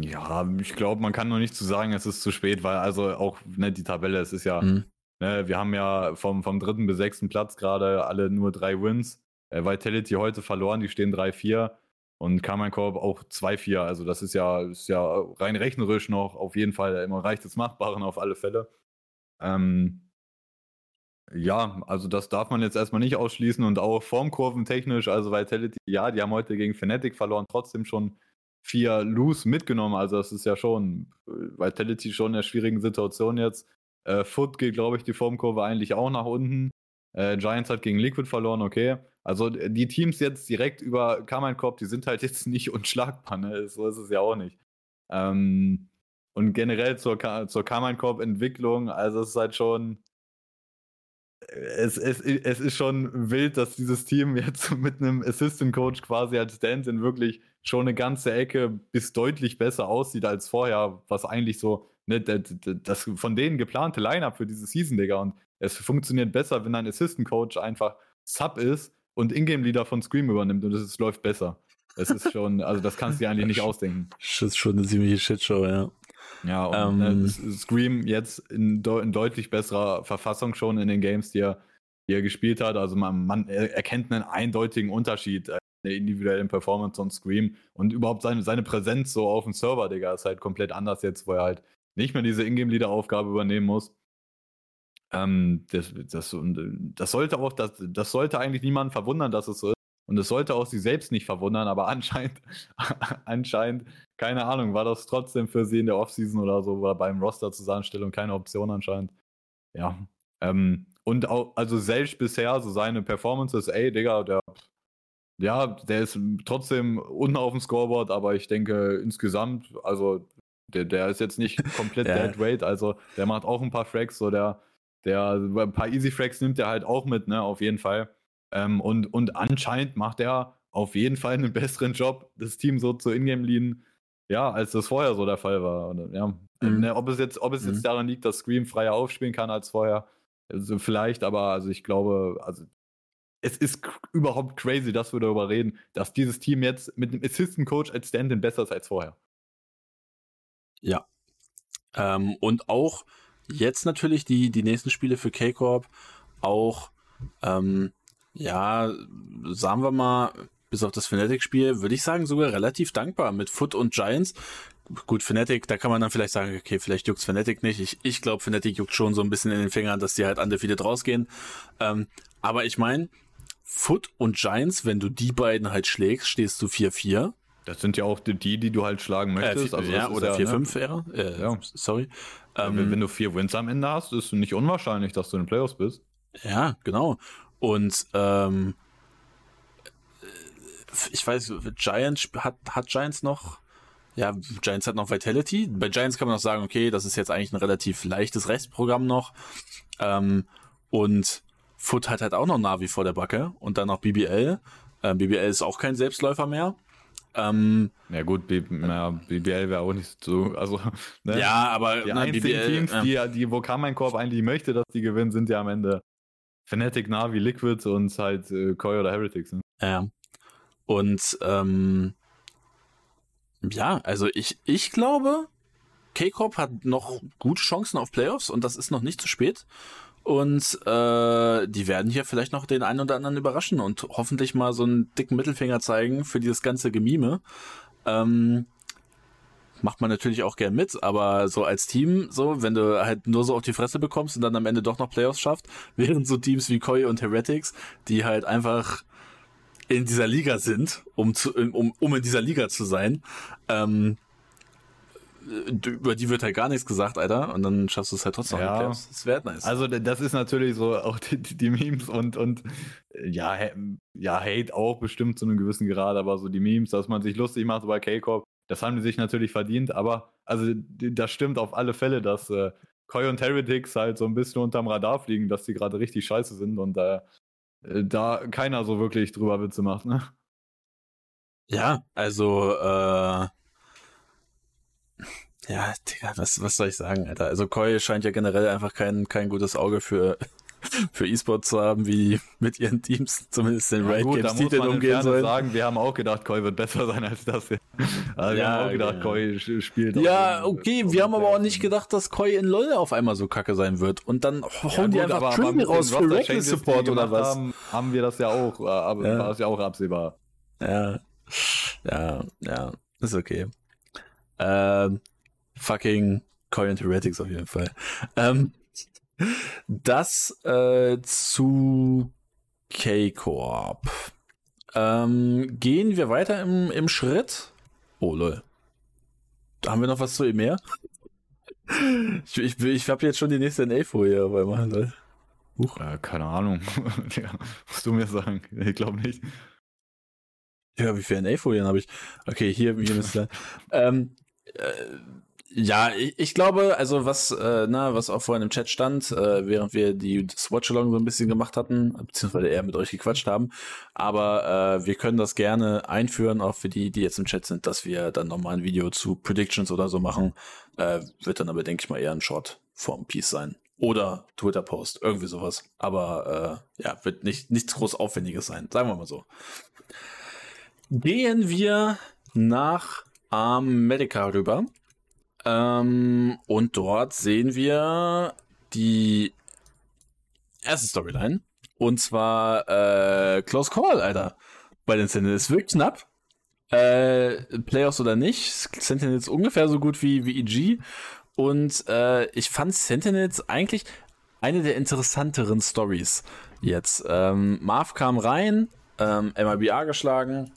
S2: Ja, ich glaube, man kann noch nicht zu sagen, es ist zu spät, weil also auch ne, die Tabelle, es ist ja, mhm. Ne, wir haben ja vom, vom dritten bis sechsten Platz gerade alle nur drei Wins. Äh, Vitality heute verloren, die stehen 3-4 und Carmine Korb auch 2-4. Also das ist ja, ist ja rein rechnerisch noch auf jeden Fall im Bereich des Machbaren auf alle Fälle. Ähm, ja, also das darf man jetzt erstmal nicht ausschließen und auch formkurventechnisch, also Vitality, ja, die haben heute gegen Fnatic verloren, trotzdem schon vier Lose mitgenommen, also das ist ja schon äh, Vitality schon in einer schwierigen Situation jetzt. Äh, Foot geht, glaube ich, die Formkurve eigentlich auch nach unten. Äh, Giants hat gegen Liquid verloren, okay. Also die Teams jetzt direkt über Carmine Corp, die sind halt jetzt nicht unschlagbar, ne? So ist es ja auch nicht. Ähm, und generell zur, zur Carmine Corp Entwicklung, also es ist halt schon, es, es, es ist schon wild, dass dieses Team jetzt mit einem Assistant Coach quasi als Stand-in wirklich schon eine ganze Ecke bis deutlich besser aussieht als vorher, was eigentlich so ne, das, das von denen geplante Lineup für diese Season, Digga. Und es funktioniert besser, wenn ein Assistant Coach einfach Sub ist und Ingame-Leader von Scream übernimmt und es läuft besser. Es ist schon, also das kannst du dir eigentlich nicht ausdenken.
S1: Das ist schon eine ziemliche Shitshow, ja.
S2: Ja, und ähm, äh, Scream jetzt in, de in, deutlich besserer Verfassung schon in den Games, die er, die er gespielt hat. Also man, man erkennt einen eindeutigen Unterschied. der individuellen Performance on Scream und überhaupt seine, seine Präsenz so auf dem Server, Digga, ist halt komplett anders jetzt, wo er halt nicht mehr diese Ingame-Leader-Aufgabe übernehmen muss. Ähm, das, das, das sollte auch, das, das sollte eigentlich niemanden verwundern, dass es so ist. Und es sollte auch sie selbst nicht verwundern, aber anscheinend, anscheinend, keine Ahnung, war das trotzdem für sie in der Offseason oder so, oder beim Roster-Zusammenstellung keine Option anscheinend. Ja. Ähm, und auch, also selbst bisher, so seine Performances, ey, Digga, der, ja, der ist trotzdem unten auf dem Scoreboard, aber ich denke insgesamt, also der, der ist jetzt nicht komplett ja. dead weight, also der macht auch ein paar Frags, so der, der, ein paar Easy Frags nimmt er halt auch mit, ne, auf jeden Fall. Ähm, und, und anscheinend macht er auf jeden Fall einen besseren Job, das Team so zu Ingame leaden, ja, als das vorher so der Fall war. Und, ja, mhm. ne, ob es jetzt, ob es mhm. jetzt daran liegt, dass Scream freier aufspielen kann als vorher, also vielleicht, aber also ich glaube, also es ist überhaupt crazy, dass wir darüber reden, dass dieses Team jetzt mit einem Assistant Coach als Stand-in besser ist als vorher.
S1: Ja. Ähm, und auch jetzt natürlich die, die nächsten Spiele für K-Corp auch, ähm, ja, sagen wir mal, bis auf das Fnatic-Spiel, würde ich sagen, sogar relativ dankbar mit Foot und Giants. Gut, Fnatic, da kann man dann vielleicht sagen, okay, vielleicht juckt's Fnatic nicht. Ich, ich glaube, Fnatic juckt schon so ein bisschen in den Fingern, dass die halt undefeated rausgehen. Ähm, aber ich meine, Foot und Giants, wenn du die beiden halt schlägst, stehst du 4-4.
S2: Das sind ja auch die, die du halt schlagen äh, möchtest.
S1: Äh, also ja, oder 4-5 ja, wäre. Äh, ja. Sorry.
S2: Ähm, wenn, wenn, du vier Wins am Ende hast, ist es nicht unwahrscheinlich, dass du in den Playoffs bist.
S1: Ja, genau. Und ähm, ich weiß, Giants hat, hat Giants noch. Ja, Giants hat noch Vitality. Bei Giants kann man noch sagen, okay, das ist jetzt eigentlich ein relativ leichtes Restprogramm noch. Ähm, und Foot hat halt auch noch Navi vor der Backe und dann noch BBL. Ähm, BBL ist auch kein Selbstläufer mehr. Ähm,
S2: ja gut, B na, BBL wäre auch nicht so, also
S1: ne? ja, aber
S2: die einzigen BBL, Teams, die, die wo Korb eigentlich möchte, dass die gewinnen, sind ja am Ende Fnatic, Navi, Liquid und halt äh, Koi oder Heretics. Ne?
S1: Ja. Und ähm, ja, also ich, ich glaube, K-Corp hat noch gute Chancen auf Playoffs und das ist noch nicht zu spät. Und äh, die werden hier vielleicht noch den einen oder anderen überraschen und hoffentlich mal so einen dicken Mittelfinger zeigen für dieses ganze Gemime. Ähm, macht man natürlich auch gern mit, aber so als Team, so, wenn du halt nur so auf die Fresse bekommst und dann am Ende doch noch Playoffs schafft, während so Teams wie Koi und Heretics, die halt einfach in dieser Liga sind, um zu, um, um in dieser Liga zu sein, ähm, über die wird halt gar nichts gesagt, Alter, und dann schaffst du es halt trotzdem
S2: ja. Playoffs. Das wäre nice. Also das ist natürlich so auch die, die Memes und und ja, ja, Hate auch bestimmt zu einem gewissen Grad, aber so die Memes, dass man sich lustig macht bei K-Corp, das haben die sich natürlich verdient, aber also das stimmt auf alle Fälle, dass äh, Koi und Heretics halt so ein bisschen unterm Radar fliegen, dass die gerade richtig scheiße sind und äh, da keiner so wirklich drüber Witze macht, ne?
S1: Ja, also äh, ja, Digga, was, was soll ich sagen, Alter? Also Koi scheint ja generell einfach kein, kein gutes Auge für, für E-Sport zu haben, wie mit ihren Teams zumindest den Raid Games
S2: Titel umgehen sollen. sagen, wir haben auch gedacht, Koi wird besser sein als das hier. Also wir haben auch gedacht, ja. Koi spielt.
S1: Ja, okay, wir haben aber auch nicht gedacht, dass Koi in LoL auf einmal so kacke sein wird. Und dann hauen ja, die einfach Trinity raus für Reckless Support oder was?
S2: Haben, haben wir das ja auch, äh, aber ja. war es ja auch absehbar.
S1: Ja, ja, ja, ist okay. Ähm, fucking Coin Heretics auf jeden Fall. Ähm, das äh, zu K-Corp. Ähm, gehen wir weiter im, im Schritt. Oh, lol. Haben wir noch was zu EMEA? Ich, ich, ich habe jetzt schon die nächste NA-Folie auf einmal, lol.
S2: Huch. Äh, keine Ahnung. ja, musst du mir sagen. Ich glaube nicht.
S1: Ja, wie viele NA-Folien habe ich? Okay, hier, hier müsste. ähm, äh, ja, ich, ich glaube, also was, äh, na, was auch vorhin im Chat stand, äh, während wir die das Watchalong so ein bisschen gemacht hatten, beziehungsweise eher mit euch gequatscht haben, aber äh, wir können das gerne einführen, auch für die, die jetzt im Chat sind, dass wir dann nochmal ein Video zu Predictions oder so machen. Äh, wird dann aber, denke ich mal, eher ein Short Form Piece sein. Oder Twitter-Post, irgendwie sowas. Aber äh, ja, wird nicht nichts groß Aufwendiges sein, sagen wir mal so. Gehen wir nach Amerika rüber. Ähm, und dort sehen wir die erste Storyline. Und zwar äh, Close Call, Alter. bei den Sentinels. Wirklich knapp. Äh, Playoffs oder nicht. Sentinels ungefähr so gut wie, wie EG. Und äh, ich fand Sentinels eigentlich eine der interessanteren Stories jetzt. Ähm, Marv kam rein, ähm, MIBA geschlagen,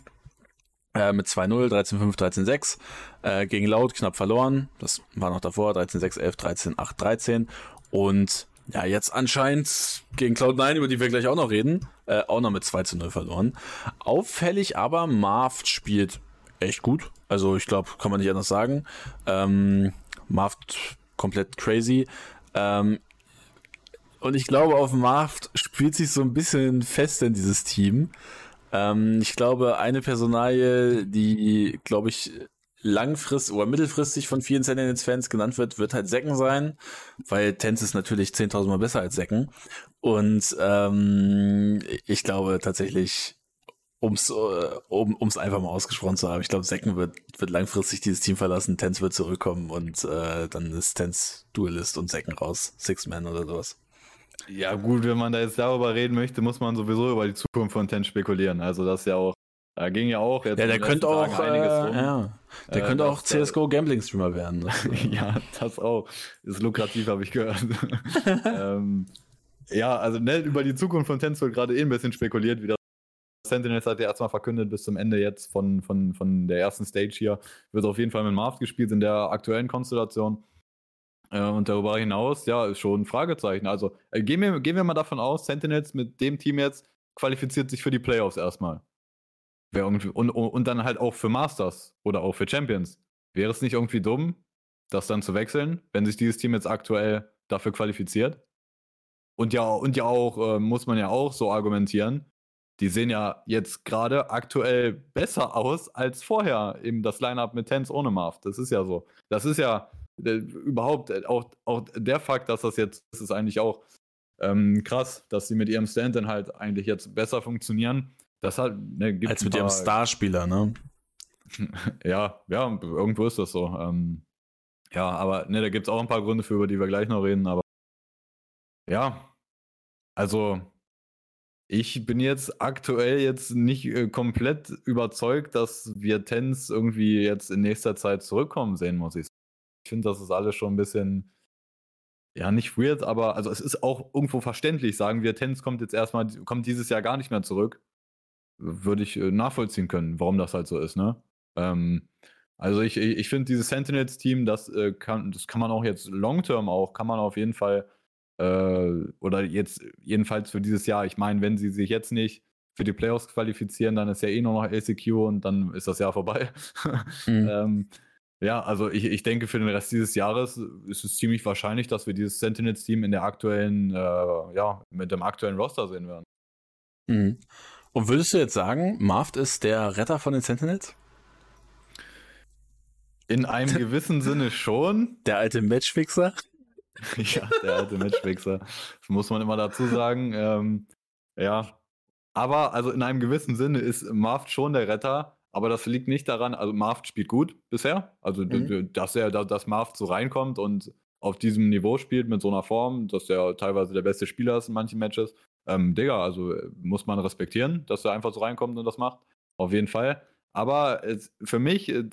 S1: äh, mit 2-0, 13-5, 13-6. Äh, gegen Laut knapp verloren. Das war noch davor. 13-6, 11, 13, 8, 13. Und ja, jetzt anscheinend gegen Cloud9, über die wir gleich auch noch reden, äh, auch noch mit 2 0 verloren. Auffällig aber, Marv spielt echt gut. Also ich glaube, kann man nicht anders sagen. Ähm, Marv komplett crazy. Ähm, und ich glaube, auf Marv spielt sich so ein bisschen fest in dieses Team. Ähm, ich glaube, eine Personalie, die, glaube ich, langfristig oder mittelfristig von vielen Sentinels-Fans genannt wird, wird halt Säcken sein, weil Tens ist natürlich 10.000 Mal besser als Säcken. Und ähm, ich glaube tatsächlich, ums äh, um ums einfach mal ausgesprochen zu haben, ich glaube, Säcken wird, wird langfristig dieses Team verlassen, Tens wird zurückkommen und äh, dann ist Tens Duelist und Säcken raus, Six-Man oder sowas.
S2: Ja, gut, wenn man da jetzt darüber reden möchte, muss man sowieso über die Zukunft von Ten spekulieren. Also das ist ja auch, da ging ja auch
S1: jetzt. Ja, der könnte auch einiges äh, rum. Ja, der äh, könnte auch CSGO Gambling Streamer werden.
S2: ja, das auch. Ist lukrativ, habe ich gehört. ähm, ja, also ne, über die Zukunft von Ten wird gerade eh ein bisschen spekuliert, wie das Sentinels hat ja erstmal verkündet, bis zum Ende jetzt von, von, von der ersten Stage hier wird auf jeden Fall mit Marv gespielt in der aktuellen Konstellation. Äh, und darüber hinaus, ja, ist schon ein Fragezeichen. Also äh, gehen, wir, gehen wir mal davon aus, Sentinels mit dem Team jetzt qualifiziert sich für die Playoffs erstmal. Und, und, und dann halt auch für Masters oder auch für Champions. Wäre es nicht irgendwie dumm, das dann zu wechseln, wenn sich dieses Team jetzt aktuell dafür qualifiziert? Und ja, und ja auch, äh, muss man ja auch so argumentieren, die sehen ja jetzt gerade aktuell besser aus als vorher, eben das Line-Up mit Tens ohne Marv. Das ist ja so. Das ist ja, äh, überhaupt äh, auch, auch der Fakt, dass das jetzt das ist eigentlich auch ähm, krass, dass sie mit ihrem Stand dann halt eigentlich jetzt besser funktionieren. Das hat,
S1: ne, Als mit ihrem Starspieler, ne?
S2: ja, ja, irgendwo ist das so. Ähm, ja, aber ne, da gibt es auch ein paar Gründe für, über die wir gleich noch reden, aber ja, also ich bin jetzt aktuell jetzt nicht äh, komplett überzeugt, dass wir Tens irgendwie jetzt in nächster Zeit zurückkommen sehen, muss ich. Ich finde, das ist alles schon ein bisschen, ja, nicht weird, aber also es ist auch irgendwo verständlich. Sagen wir, Tennis kommt jetzt erstmal, kommt dieses Jahr gar nicht mehr zurück. Würde ich äh, nachvollziehen können, warum das halt so ist, ne? Ähm, also ich, ich finde dieses Sentinels-Team, das äh, kann, das kann man auch jetzt long-term auch, kann man auf jeden Fall, äh, oder jetzt jedenfalls für dieses Jahr, ich meine, wenn sie sich jetzt nicht für die Playoffs qualifizieren, dann ist ja eh nur noch LCQ und dann ist das Jahr vorbei. Mhm. ähm, ja, also ich, ich denke, für den Rest dieses Jahres ist es ziemlich wahrscheinlich, dass wir dieses Sentinels-Team in der aktuellen, äh, ja, mit dem aktuellen Roster sehen werden.
S1: Mhm. Und würdest du jetzt sagen, Marft ist der Retter von den Sentinels?
S2: In einem gewissen Sinne schon.
S1: Der alte Matchfixer?
S2: ja, der alte Matchfixer. Das muss man immer dazu sagen. Ähm, ja. Aber also in einem gewissen Sinne ist Marft schon der Retter, aber das liegt nicht daran, also Marv spielt gut bisher. Also, mhm. dass er, dass Marv so reinkommt und auf diesem Niveau spielt mit so einer Form, dass er teilweise der beste Spieler ist in manchen Matches. Ähm, Digga, also muss man respektieren, dass er einfach so reinkommt und das macht. Auf jeden Fall. Aber es, für mich, äh,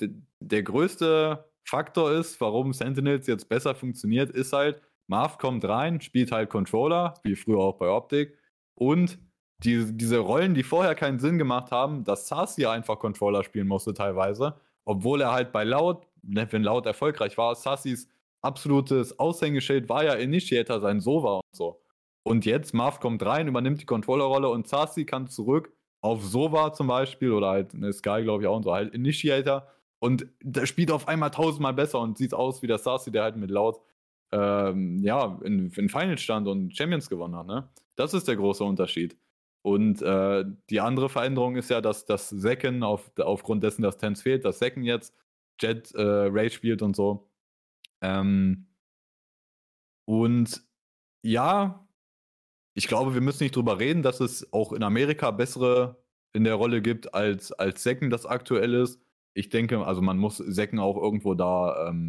S2: der größte Faktor ist, warum Sentinels jetzt besser funktioniert, ist halt, Marv kommt rein, spielt halt Controller, wie früher auch bei Optik, und die, diese Rollen, die vorher keinen Sinn gemacht haben, dass Sasi einfach Controller spielen musste teilweise, obwohl er halt bei Laut, ne, wenn Laut erfolgreich war, Sassis absolutes Aushängeschild war ja Initiator sein Sova und so. Und jetzt, Marv kommt rein, übernimmt die Controllerrolle und Sasi kann zurück auf Sova zum Beispiel oder halt eine Sky, glaube ich, auch und so, halt Initiator und der spielt auf einmal tausendmal besser und sieht aus wie der Sasi, der halt mit Laut ähm, ja, in, in Finals stand und Champions gewonnen hat. Ne? Das ist der große Unterschied. Und äh, die andere Veränderung ist ja, dass das Second auf, aufgrund dessen, dass Tens fehlt, dass Second jetzt Jet äh, Ray spielt und so. Ähm, und ja, ich glaube, wir müssen nicht drüber reden, dass es auch in Amerika bessere in der Rolle gibt, als, als Second das aktuell ist. Ich denke, also man muss Second auch irgendwo da ähm,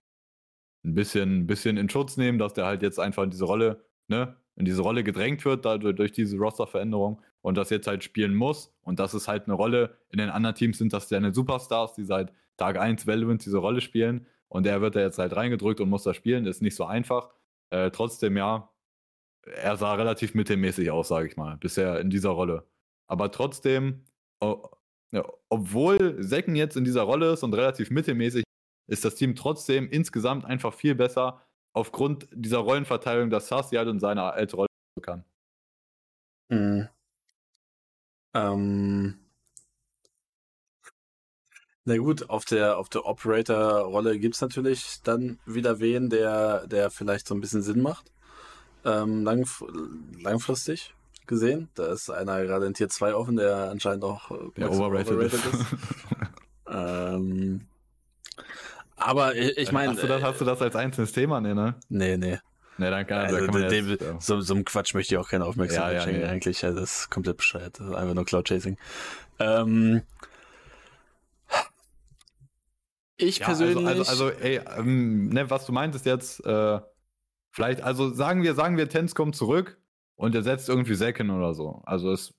S2: ein bisschen, bisschen in Schutz nehmen, dass der halt jetzt einfach in diese Rolle, ne, in diese Rolle gedrängt wird, dadurch, durch diese Roster-Veränderung. Und das jetzt halt spielen muss. Und das ist halt eine Rolle. In den anderen Teams sind das seine Superstars, die seit Tag 1 Valorant diese Rolle spielen. Und der wird da jetzt halt reingedrückt und muss da spielen. Ist nicht so einfach. Äh, trotzdem, ja, er sah relativ mittelmäßig aus, sage ich mal, bisher in dieser Rolle. Aber trotzdem, oh, obwohl Secken jetzt in dieser Rolle ist und relativ mittelmäßig, ist das Team trotzdem insgesamt einfach viel besser aufgrund dieser Rollenverteilung, dass Sassi halt in seine alte Rolle kann.
S1: Mhm. Ähm. Na gut, auf der, auf der Operator-Rolle gibt es natürlich dann wieder wen, der, der vielleicht so ein bisschen Sinn macht. Ähm, lang, langfristig gesehen. Da ist einer gerade in Tier 2 offen, der anscheinend auch
S2: der overrated, overrated ist. ist.
S1: ähm, aber ich, ich meine.
S2: Hast, du das, hast du das als einzelnes Thema? Nee, ne?
S1: Nee, nee.
S2: Nee, dann kann,
S1: also,
S2: kann man
S1: dem, jetzt, ja. so, so einem Quatsch möchte ich auch keine Aufmerksamkeit ja, ja, schenken, nee. eigentlich. Ja, das ist komplett bescheuert. Das ist einfach nur Cloud-Chasing. Ähm, ich ja, also, persönlich.
S2: Also, also, also ey, ähm, ne, was du meintest jetzt, äh, vielleicht, also sagen wir, sagen wir, Tens kommt zurück und er setzt irgendwie Säcken oder so. Also es,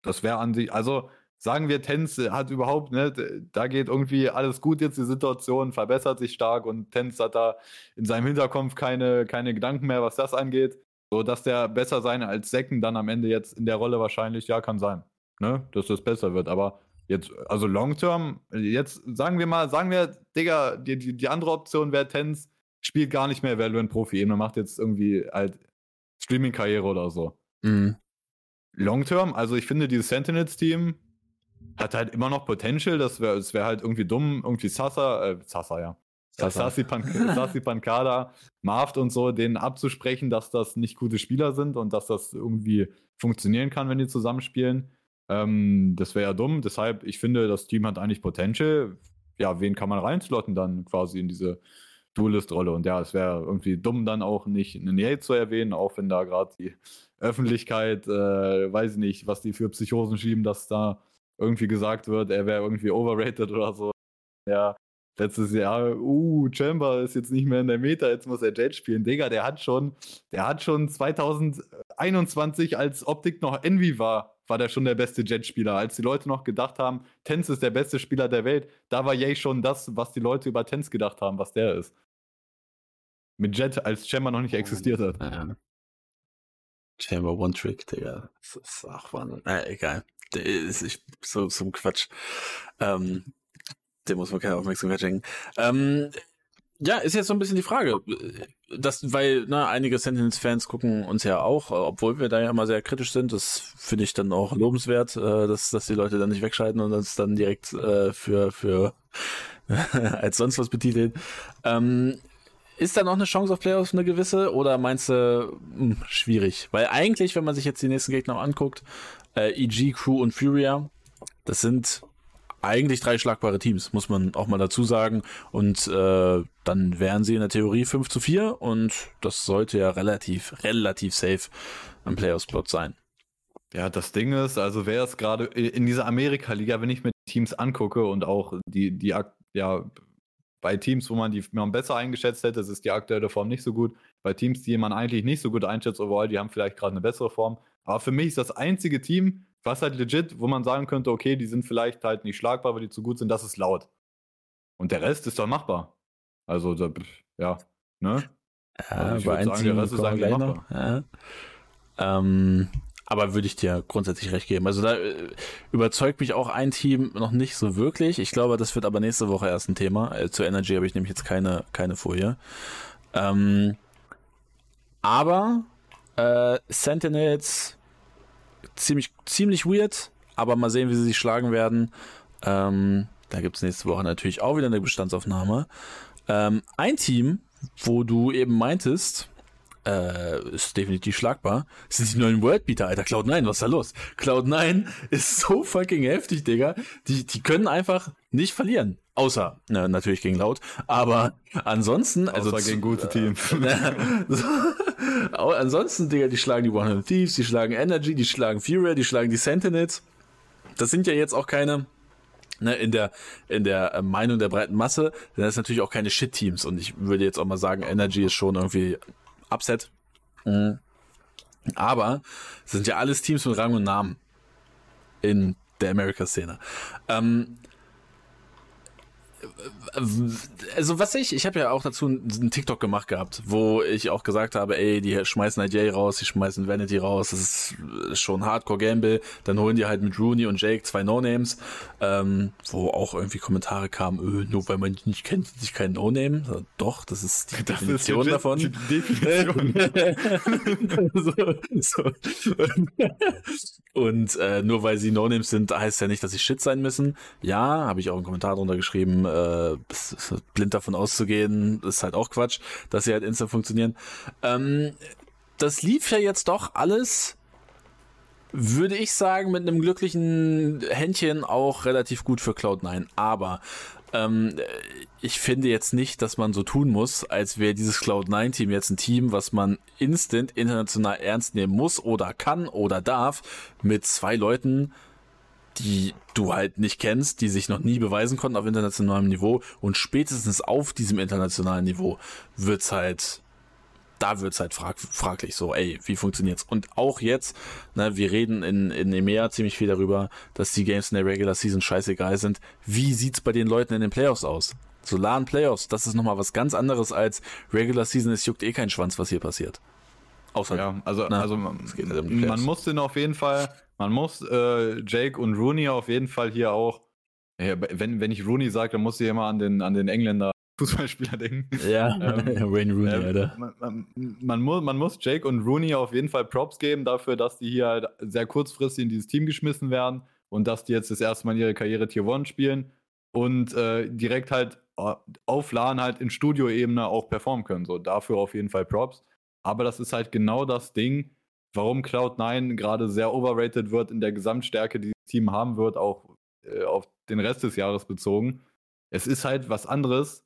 S2: das wäre an sich, also sagen wir, Tens hat überhaupt, ne, da geht irgendwie alles gut jetzt, die Situation verbessert sich stark und Tens hat da in seinem Hinterkopf keine, keine Gedanken mehr, was das angeht. So, dass der besser sein als Säcken dann am Ende jetzt in der Rolle wahrscheinlich, ja, kann sein. Ne, dass das besser wird. Aber jetzt, also long term, jetzt sagen wir mal, sagen wir, Digga, die, die, die andere Option wäre Tens, spielt gar nicht mehr Valorant Profi-Ebene, macht jetzt irgendwie halt Streaming-Karriere oder so. Mhm. Long term, also ich finde, dieses Sentinels-Team hat halt immer noch Potential. Das wäre das wär halt irgendwie dumm, irgendwie Sasa, äh, Sasa, ja. Sassi, Pan Sassi Pankada, Marft und so, denen abzusprechen, dass das nicht gute Spieler sind und dass das irgendwie funktionieren kann, wenn die zusammenspielen. Ähm, das wäre ja dumm. Deshalb, ich finde, das Team hat eigentlich Potential. Ja, wen kann man reinslotten dann quasi in diese Duelist-Rolle? Und ja, es wäre irgendwie dumm, dann auch nicht einen Yay zu erwähnen, auch wenn da gerade die Öffentlichkeit, äh, weiß ich nicht, was die für Psychosen schieben, dass da irgendwie gesagt wird, er wäre irgendwie overrated oder so. Ja, letztes Jahr, uh, Chamber ist jetzt nicht mehr in der Meta, jetzt muss er Jet spielen. Digga, der hat schon, der hat schon 2021, als Optik noch Envy war, war der schon der beste Jet-Spieler. Als die Leute noch gedacht haben, Tenz ist der beste Spieler der Welt, da war Jay schon das, was die Leute über Tenz gedacht haben, was der ist. Mit Jet, als Chamber noch nicht existiert hat.
S1: Chamber One Trick, Digga. Das ist, ach man, na, egal. Der ist ich, so zum Quatsch. Ähm, dem muss man keine Aufmerksamkeit schenken. Ähm, ja, ist jetzt so ein bisschen die Frage. Das, weil ne, einige Sentinels-Fans gucken uns ja auch, obwohl wir da ja immer sehr kritisch sind. Das finde ich dann auch lobenswert, äh, dass, dass die Leute dann nicht wegschalten und uns dann direkt äh, für, für als sonst was betiteln. Ähm, ist da noch eine Chance auf Playoffs eine gewisse oder meinst du mh, hm, schwierig? Weil eigentlich, wenn man sich jetzt die nächsten Gegner anguckt, äh, EG, Crew und Furia, das sind eigentlich drei schlagbare Teams, muss man auch mal dazu sagen. Und äh, dann wären sie in der Theorie 5 zu 4 und das sollte ja relativ, relativ safe ein Playoffs-Plot sein.
S2: Ja, das Ding ist, also wer ist gerade in dieser Amerika-Liga, wenn ich mir Teams angucke und auch die, die ja, bei Teams, wo man die man besser eingeschätzt hätte, ist die aktuelle Form nicht so gut. Bei Teams, die man eigentlich nicht so gut einschätzt overall, die haben vielleicht gerade eine bessere Form. Aber für mich ist das einzige Team, was halt legit, wo man sagen könnte, okay, die sind vielleicht halt nicht schlagbar, weil die zu gut sind, das ist laut. Und der Rest ist doch machbar. Also, da, ja, ne?
S1: Ja, also ich würde sagen, der Rest ist eigentlich machbar. Ja. Ähm, aber würde ich dir grundsätzlich recht geben. Also da äh, überzeugt mich auch ein Team noch nicht so wirklich. Ich glaube, das wird aber nächste Woche erst ein Thema. Äh, zu Energy habe ich nämlich jetzt keine, keine Folie. Ähm, aber äh, Sentinels ziemlich, ziemlich weird, aber mal sehen, wie sie sich schlagen werden. Ähm, da gibt es nächste Woche natürlich auch wieder eine Bestandsaufnahme. Ähm, ein Team, wo du eben meintest, äh, ist definitiv schlagbar. Das sind die neuen Worldbeater, Alter. Cloud9, was ist da los? Cloud9 ist so fucking heftig, Digga. Die, die können einfach nicht verlieren. Außer, na, natürlich gegen Laut. Aber ansonsten, also.
S2: Außer gegen gute Teams.
S1: ansonsten, Digga, die schlagen die 100 Thieves, die schlagen Energy, die schlagen Fury, die schlagen die Sentinels. Das sind ja jetzt auch keine, ne, in der, in der Meinung der breiten Masse, das ist natürlich auch keine Shit-Teams. Und ich würde jetzt auch mal sagen, Energy ist schon irgendwie Upset. Mhm. Aber sind ja alles Teams mit Rang und Namen in der America-Szene. Ähm, also was ich, ich habe ja auch dazu einen TikTok gemacht gehabt, wo ich auch gesagt habe, ey, die schmeißen IJ raus, die schmeißen Vanity raus, das ist schon Hardcore Gamble, dann holen die halt mit Rooney und Jake zwei No-Names, ähm, wo auch irgendwie Kommentare kamen, öh, nur weil man die nicht kennt, sind sich kein No-Name. So, doch, das ist die das Definition ist davon. Die Definition. so, so. Und äh, nur weil sie No-Names sind, heißt ja nicht, dass sie Shit sein müssen. Ja, habe ich auch einen Kommentar drunter geschrieben, äh, blind davon auszugehen, ist halt auch Quatsch, dass sie halt instant funktionieren. Ähm, das lief ja jetzt doch alles, würde ich sagen, mit einem glücklichen Händchen auch relativ gut für Cloud9. Aber ähm, ich finde jetzt nicht, dass man so tun muss, als wäre dieses Cloud9-Team jetzt ein Team, was man instant international ernst nehmen muss oder kann oder darf, mit zwei Leuten, die du halt nicht kennst, die sich noch nie beweisen konnten auf internationalem Niveau und spätestens auf diesem internationalen Niveau wird's halt da wird's halt frag, fraglich so, ey, wie funktioniert's? Und auch jetzt, ne, wir reden in, in EMEA ziemlich viel darüber, dass die Games in der Regular Season scheißegal sind. Wie sieht's bei den Leuten in den Playoffs aus? Solaren Playoffs, das ist nochmal was ganz anderes als Regular Season, es juckt eh kein Schwanz, was hier passiert.
S2: Außer, ja, also, na, also man, man muss den auf jeden Fall man muss äh, Jake und Rooney auf jeden Fall hier auch, ja, wenn, wenn ich Rooney sage, dann muss ich immer an den, an den Engländer Fußballspieler denken.
S1: Ja, ähm, Wayne Rooney,
S2: äh, Alter. Man, man, man, muss, man muss Jake und Rooney auf jeden Fall Props geben dafür, dass die hier halt sehr kurzfristig in dieses Team geschmissen werden und dass die jetzt das erste Mal in ihre Karriere Tier 1 spielen und äh, direkt halt äh, auf LAN halt in Studioebene auch performen können. So, dafür auf jeden Fall Props. Aber das ist halt genau das Ding, warum Cloud9 gerade sehr overrated wird in der Gesamtstärke, die das Team haben wird, auch äh, auf den Rest des Jahres bezogen. Es ist halt was anderes,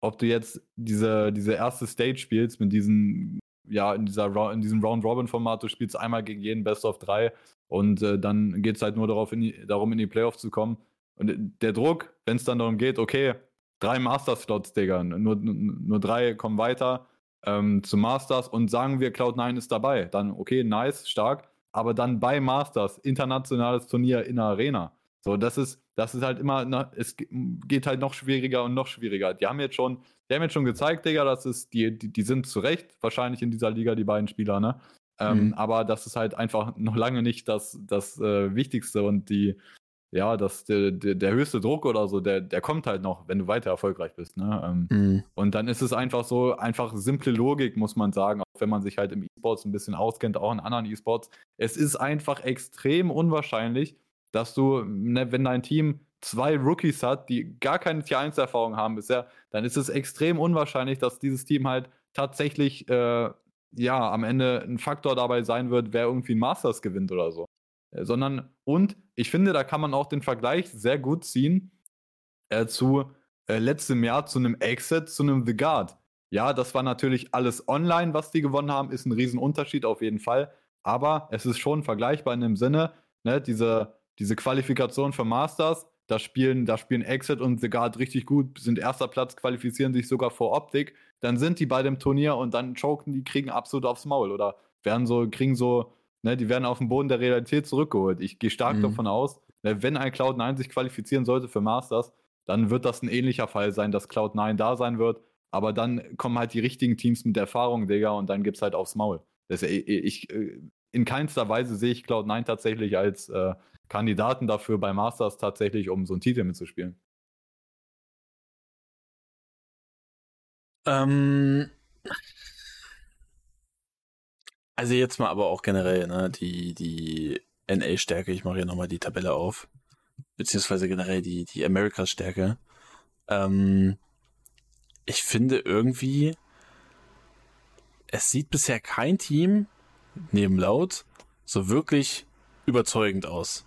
S2: ob du jetzt diese, diese erste Stage spielst mit diesen, ja, in, dieser, in diesem Round-Robin-Format, du spielst einmal gegen jeden Best of 3 und äh, dann geht es halt nur darauf in die, darum, in die Playoffs zu kommen. Und der Druck, wenn es dann darum geht, okay, drei Master-Slots, Digga, nur, nur drei kommen weiter, ähm, zu Masters und sagen wir, Cloud9 ist dabei. Dann, okay, nice, stark. Aber dann bei Masters, internationales Turnier in der Arena. So, das ist, das ist halt immer, na, es geht halt noch schwieriger und noch schwieriger. Die haben jetzt schon, die haben jetzt schon gezeigt, Digga, dass es, die, die, die sind zu Recht wahrscheinlich in dieser Liga, die beiden Spieler, ne? Ähm, mhm. Aber das ist halt einfach noch lange nicht das, das äh, Wichtigste und die, ja, das, der, der, der, höchste Druck oder so, der, der kommt halt noch, wenn du weiter erfolgreich bist. Ne? Ähm, mhm. Und dann ist es einfach so, einfach simple Logik, muss man sagen, auch wenn man sich halt im E-Sports ein bisschen auskennt, auch in anderen E-Sports. Es ist einfach extrem unwahrscheinlich, dass du, ne, wenn dein Team zwei Rookies hat, die gar keine Tier 1 Erfahrung haben bisher, dann ist es extrem unwahrscheinlich, dass dieses Team halt tatsächlich, äh, ja, am Ende ein Faktor dabei sein wird, wer irgendwie ein Masters gewinnt oder so. Äh, sondern, und ich finde, da kann man auch den Vergleich sehr gut ziehen äh, zu äh, letztem Jahr zu einem Exit, zu einem The Guard. Ja, das war natürlich alles online, was die gewonnen haben, ist ein Riesenunterschied auf jeden Fall. Aber es ist schon vergleichbar in dem Sinne, ne, diese, diese Qualifikation für Masters, da spielen, da spielen Exit und The Guard richtig gut, sind erster Platz, qualifizieren sich sogar vor Optik. Dann sind die bei dem Turnier und dann choken die, kriegen absolut aufs Maul oder werden so, kriegen so Ne, die werden auf den Boden der Realität zurückgeholt. Ich gehe stark mhm. davon aus, ne, wenn ein Cloud9 sich qualifizieren sollte für Masters, dann wird das ein ähnlicher Fall sein, dass Cloud9 da sein wird. Aber dann kommen halt die richtigen Teams mit Erfahrung, Digga, und dann gibt es halt aufs Maul. Das, ich, ich, in keinster Weise sehe ich Cloud9 tatsächlich als äh, Kandidaten dafür bei Masters tatsächlich, um so einen Titel mitzuspielen.
S1: Ähm, also jetzt mal aber auch generell, ne, die, die NA-Stärke, ich mache hier nochmal die Tabelle auf, beziehungsweise generell die, die Americas-Stärke. Ähm, ich finde irgendwie, es sieht bisher kein Team, neben Laut, so wirklich überzeugend aus.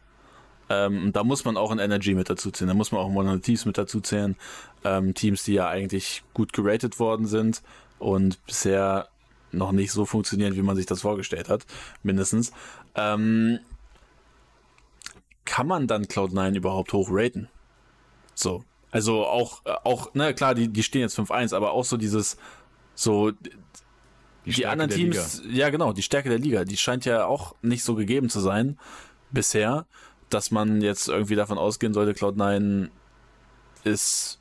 S1: Ähm, da muss man auch ein Energy mit dazu zählen, da muss man auch Modern Teams mit dazu zählen. Ähm, Teams, die ja eigentlich gut geratet worden sind und bisher noch nicht so funktionieren, wie man sich das vorgestellt hat, mindestens. Ähm, kann man dann Cloud9 überhaupt hochraten? So. Also auch, auch, na klar, die, die stehen jetzt 5-1, aber auch so dieses, so, die, die anderen Teams, ja genau, die Stärke der Liga, die scheint ja auch nicht so gegeben zu sein bisher, dass man jetzt irgendwie davon ausgehen sollte, Cloud9 ist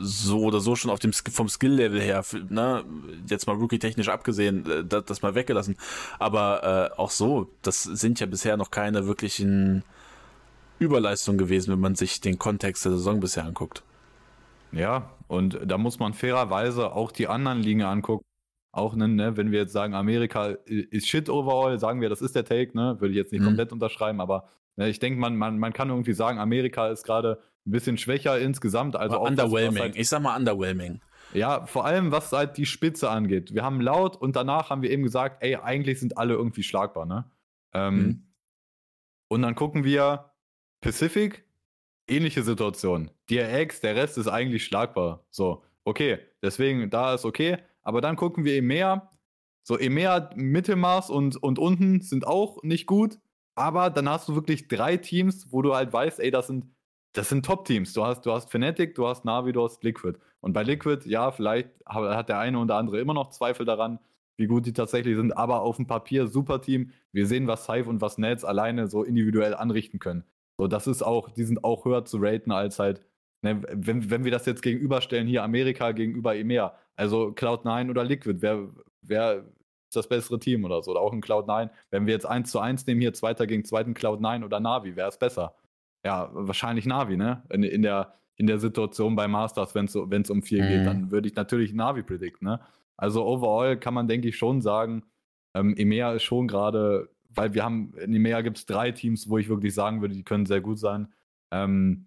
S1: so oder so schon auf dem vom Skill-Level her, ne, jetzt mal Rookie-technisch abgesehen, äh, das, das mal weggelassen. Aber äh, auch so, das sind ja bisher noch keine wirklichen Überleistungen gewesen, wenn man sich den Kontext der Saison bisher anguckt.
S2: Ja, und da muss man fairerweise auch die anderen Ligen angucken. Auch, ne, ne, wenn wir jetzt sagen, Amerika ist shit overall, sagen wir, das ist der Take, ne? Würde ich jetzt nicht mhm. komplett unterschreiben, aber ne, ich denke, man, man, man kann irgendwie sagen, Amerika ist gerade ein bisschen schwächer insgesamt. Also
S1: auch underwhelming. Das, halt, ich sag mal underwhelming.
S2: Ja, vor allem was halt die Spitze angeht. Wir haben laut und danach haben wir eben gesagt, ey, eigentlich sind alle irgendwie schlagbar, ne? Ähm, mhm. Und dann gucken wir Pacific, ähnliche Situation. DRX, der Rest ist eigentlich schlagbar. So, okay, deswegen, da ist okay. Aber dann gucken wir EMEA. So, EMEA, Mittelmaß und, und unten sind auch nicht gut. Aber dann hast du wirklich drei Teams, wo du halt weißt, ey, das sind, das sind Top-Teams. Du hast, du hast Fnatic, du hast Navi, du hast Liquid. Und bei Liquid, ja, vielleicht hat der eine oder andere immer noch Zweifel daran, wie gut die tatsächlich sind, aber auf dem Papier super Team. Wir sehen, was Saif und was Nets alleine so individuell anrichten können. So, das ist auch, die sind auch höher zu raten als halt, ne, wenn, wenn wir das jetzt gegenüberstellen, hier Amerika gegenüber EMEA, also Cloud9 oder Liquid, wer, wer ist das bessere Team oder so, oder auch ein Cloud9, wenn wir jetzt 1 zu 1 nehmen, hier Zweiter gegen Zweiten Cloud9 oder Navi, wer ist besser? Ja, wahrscheinlich Navi, ne? In, in der, in der Situation bei Masters, wenn es um 4 mhm. geht, dann würde ich natürlich Navi predikten, ne? Also overall kann man, denke ich, schon sagen, ähm, EMEA ist schon gerade weil wir haben, in EMEA gibt es drei Teams, wo ich wirklich sagen würde, die können sehr gut sein. Ähm,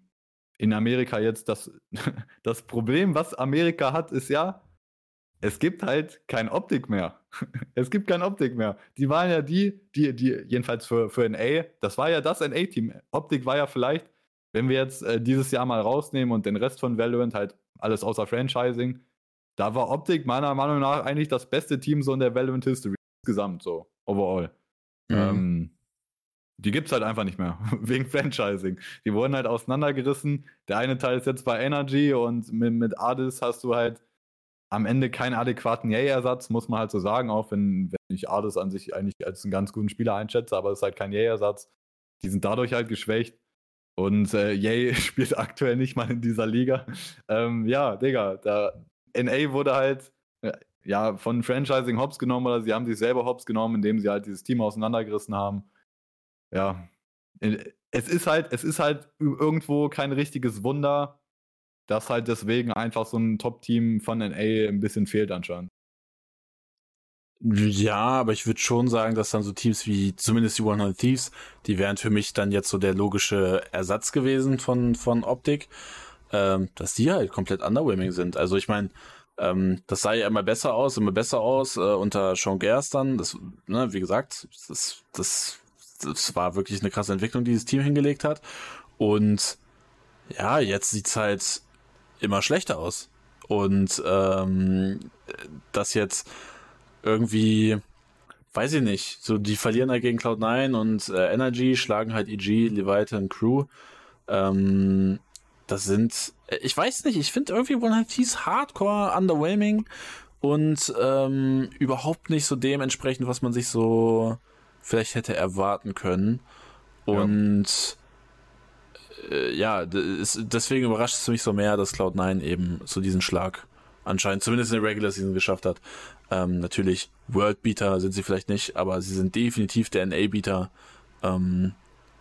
S2: in Amerika jetzt das, das Problem, was Amerika hat, ist ja, es gibt halt kein Optik mehr. es gibt kein Optik mehr. Die waren ja die, die, die, jedenfalls für, für NA, das war ja das NA-Team. Optik war ja vielleicht, wenn wir jetzt äh, dieses Jahr mal rausnehmen und den Rest von Valorant halt alles außer Franchising, da war Optik meiner Meinung nach eigentlich das beste Team so in der Valorant History insgesamt so, overall. Mhm. Ähm, die gibt es halt einfach nicht mehr, wegen Franchising. Die wurden halt auseinandergerissen. Der eine Teil ist jetzt bei Energy und mit, mit Adis hast du halt am Ende keinen adäquaten Yay-Ersatz, muss man halt so sagen, auch wenn, wenn ich Adis an sich eigentlich als einen ganz guten Spieler einschätze, aber es ist halt kein Yay-Ersatz. Die sind dadurch halt geschwächt. Und äh, Yay spielt aktuell nicht mal in dieser Liga. Ähm, ja, Digga, da NA wurde halt, äh, ja, von Franchising Hops genommen oder sie haben sich selber Hops genommen, indem sie halt dieses Team auseinandergerissen haben. Ja, es ist halt, es ist halt irgendwo kein richtiges Wunder, dass halt deswegen einfach so ein Top-Team von NA ein bisschen fehlt anscheinend.
S1: Ja, aber ich würde schon sagen, dass dann so Teams wie zumindest die 100 Thieves, die wären für mich dann jetzt so der logische Ersatz gewesen von, von Optik, ähm, dass die halt komplett underwhelming sind. Also ich meine, ähm, das sah ja immer besser aus, immer besser aus äh, unter Sean Gers dann. Das, ne, wie gesagt, das, das, das war wirklich eine krasse Entwicklung, die dieses Team hingelegt hat. Und ja, jetzt sieht's halt immer schlechter aus. Und ähm, das jetzt irgendwie, weiß ich nicht, so die verlieren halt gegen Cloud9 und äh, Energy, schlagen halt EG, Leviathan, Crew. Ähm, das sind, ich weiß nicht, ich finde irgendwie One Piece hardcore underwhelming und ähm, überhaupt nicht so dementsprechend, was man sich so vielleicht hätte erwarten können. Und ja, äh, ja ist, deswegen überrascht es mich so mehr, dass Cloud9 eben so diesen Schlag anscheinend zumindest in der Regular Season geschafft hat. Ähm, natürlich, World Beater sind sie vielleicht nicht, aber sie sind definitiv der NA-Beater. Ähm,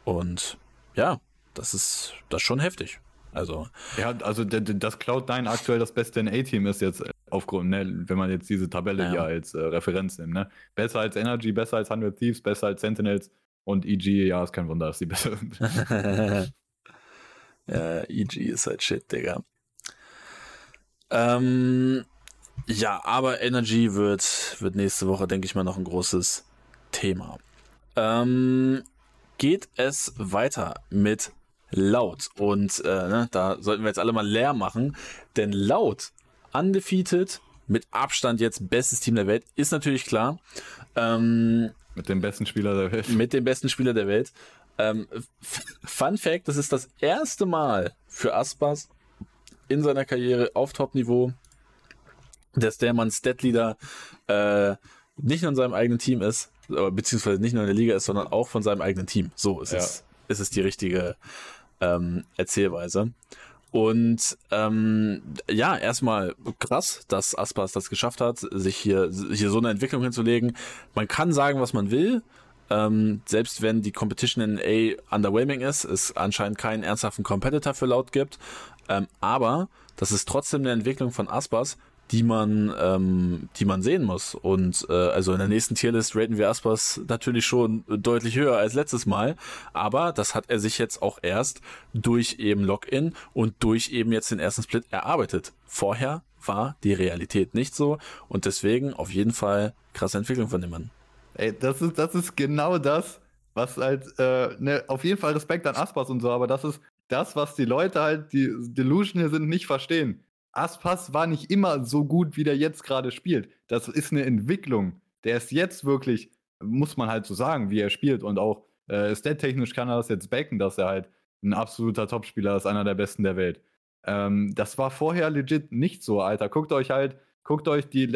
S1: und ja, das ist das ist schon heftig. Also.
S2: Ja, also das Cloud9 aktuell das beste NA-Team ist jetzt aufgrund, ne, wenn man jetzt diese Tabelle ja. hier als äh, Referenz nimmt. Ne? Besser als Energy, besser als 100 Thieves, besser als Sentinels und EG, ja, ist kein Wunder, dass die besser sind.
S1: ja, EG ist halt shit, Digga. Ähm, ja, aber Energy wird, wird nächste Woche, denke ich mal, noch ein großes Thema. Ähm, geht es weiter mit laut. Und äh, ne, da sollten wir jetzt alle mal leer machen, denn laut, undefeated, mit Abstand jetzt bestes Team der Welt, ist natürlich klar. Ähm,
S2: mit dem besten Spieler der Welt.
S1: Mit dem besten Spieler der Welt. Ähm, Fun Fact: Das ist das erste Mal für Aspas in seiner Karriere auf Top-Niveau dass der Mann Statleader äh, nicht nur in seinem eigenen Team ist, beziehungsweise nicht nur in der Liga ist, sondern auch von seinem eigenen Team. So ist ja. es, ist es die richtige ähm, Erzählweise. Und ähm, ja, erstmal krass, dass Aspas das geschafft hat, sich hier, hier so eine Entwicklung hinzulegen. Man kann sagen, was man will. Ähm, selbst wenn die Competition in A underwhelming ist, es anscheinend keinen ernsthaften Competitor für laut gibt. Ähm, aber das ist trotzdem eine Entwicklung von Aspas, die man, ähm, die man sehen muss. Und äh, also in der nächsten Tierlist raten wir Aspas natürlich schon deutlich höher als letztes Mal. Aber das hat er sich jetzt auch erst durch eben Login und durch eben jetzt den ersten Split erarbeitet. Vorher war die Realität nicht so und deswegen auf jeden Fall krasse Entwicklung von dem Mann.
S2: Ey, das ist, das ist genau das, was halt, äh, ne, auf jeden Fall Respekt an Aspas und so, aber das ist das, was die Leute halt, die Delusion hier sind, nicht verstehen Aspas war nicht immer so gut, wie der jetzt gerade spielt. Das ist eine Entwicklung. Der ist jetzt wirklich, muss man halt so sagen, wie er spielt. Und auch äh, stat-technisch kann er das jetzt backen, dass er halt ein absoluter Topspieler ist, einer der besten der Welt. Ähm, das war vorher legit nicht so, Alter. Guckt euch halt, guckt euch die,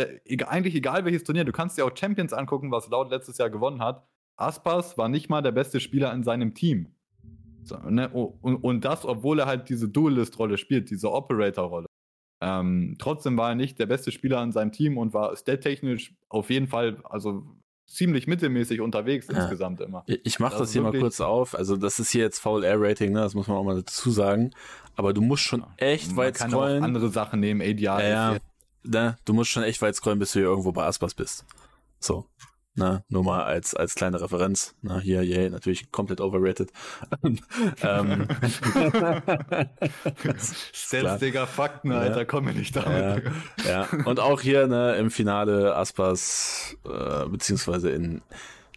S2: eigentlich egal welches Turnier, du kannst dir auch Champions angucken, was Laut letztes Jahr gewonnen hat. Aspas war nicht mal der beste Spieler in seinem Team. So, ne? und, und, das, obwohl er halt diese Duelist-Rolle spielt, diese Operator-Rolle. Ähm, trotzdem war er nicht der beste Spieler in seinem Team und war stat-technisch auf jeden Fall, also ziemlich mittelmäßig unterwegs ja. insgesamt immer.
S1: Ich mache das, das hier mal kurz auf. Also das ist hier jetzt Foul Air Rating, ne? das muss man auch mal dazu sagen. Aber du musst schon echt man weit kann scrollen.
S2: Auch andere Sachen nehmen, ADR.
S1: Ja, ja. Ne? Du musst schon echt weit scrollen, bis du hier irgendwo bei Aspas bist. So. Na, nur mal als, als kleine Referenz. Na, hier, yay, natürlich komplett overrated. ähm,
S2: Stats, Fakten, Alter, ja. kommen wir nicht damit.
S1: Ja, ja, und auch hier, ne, im Finale Aspas, äh, beziehungsweise in,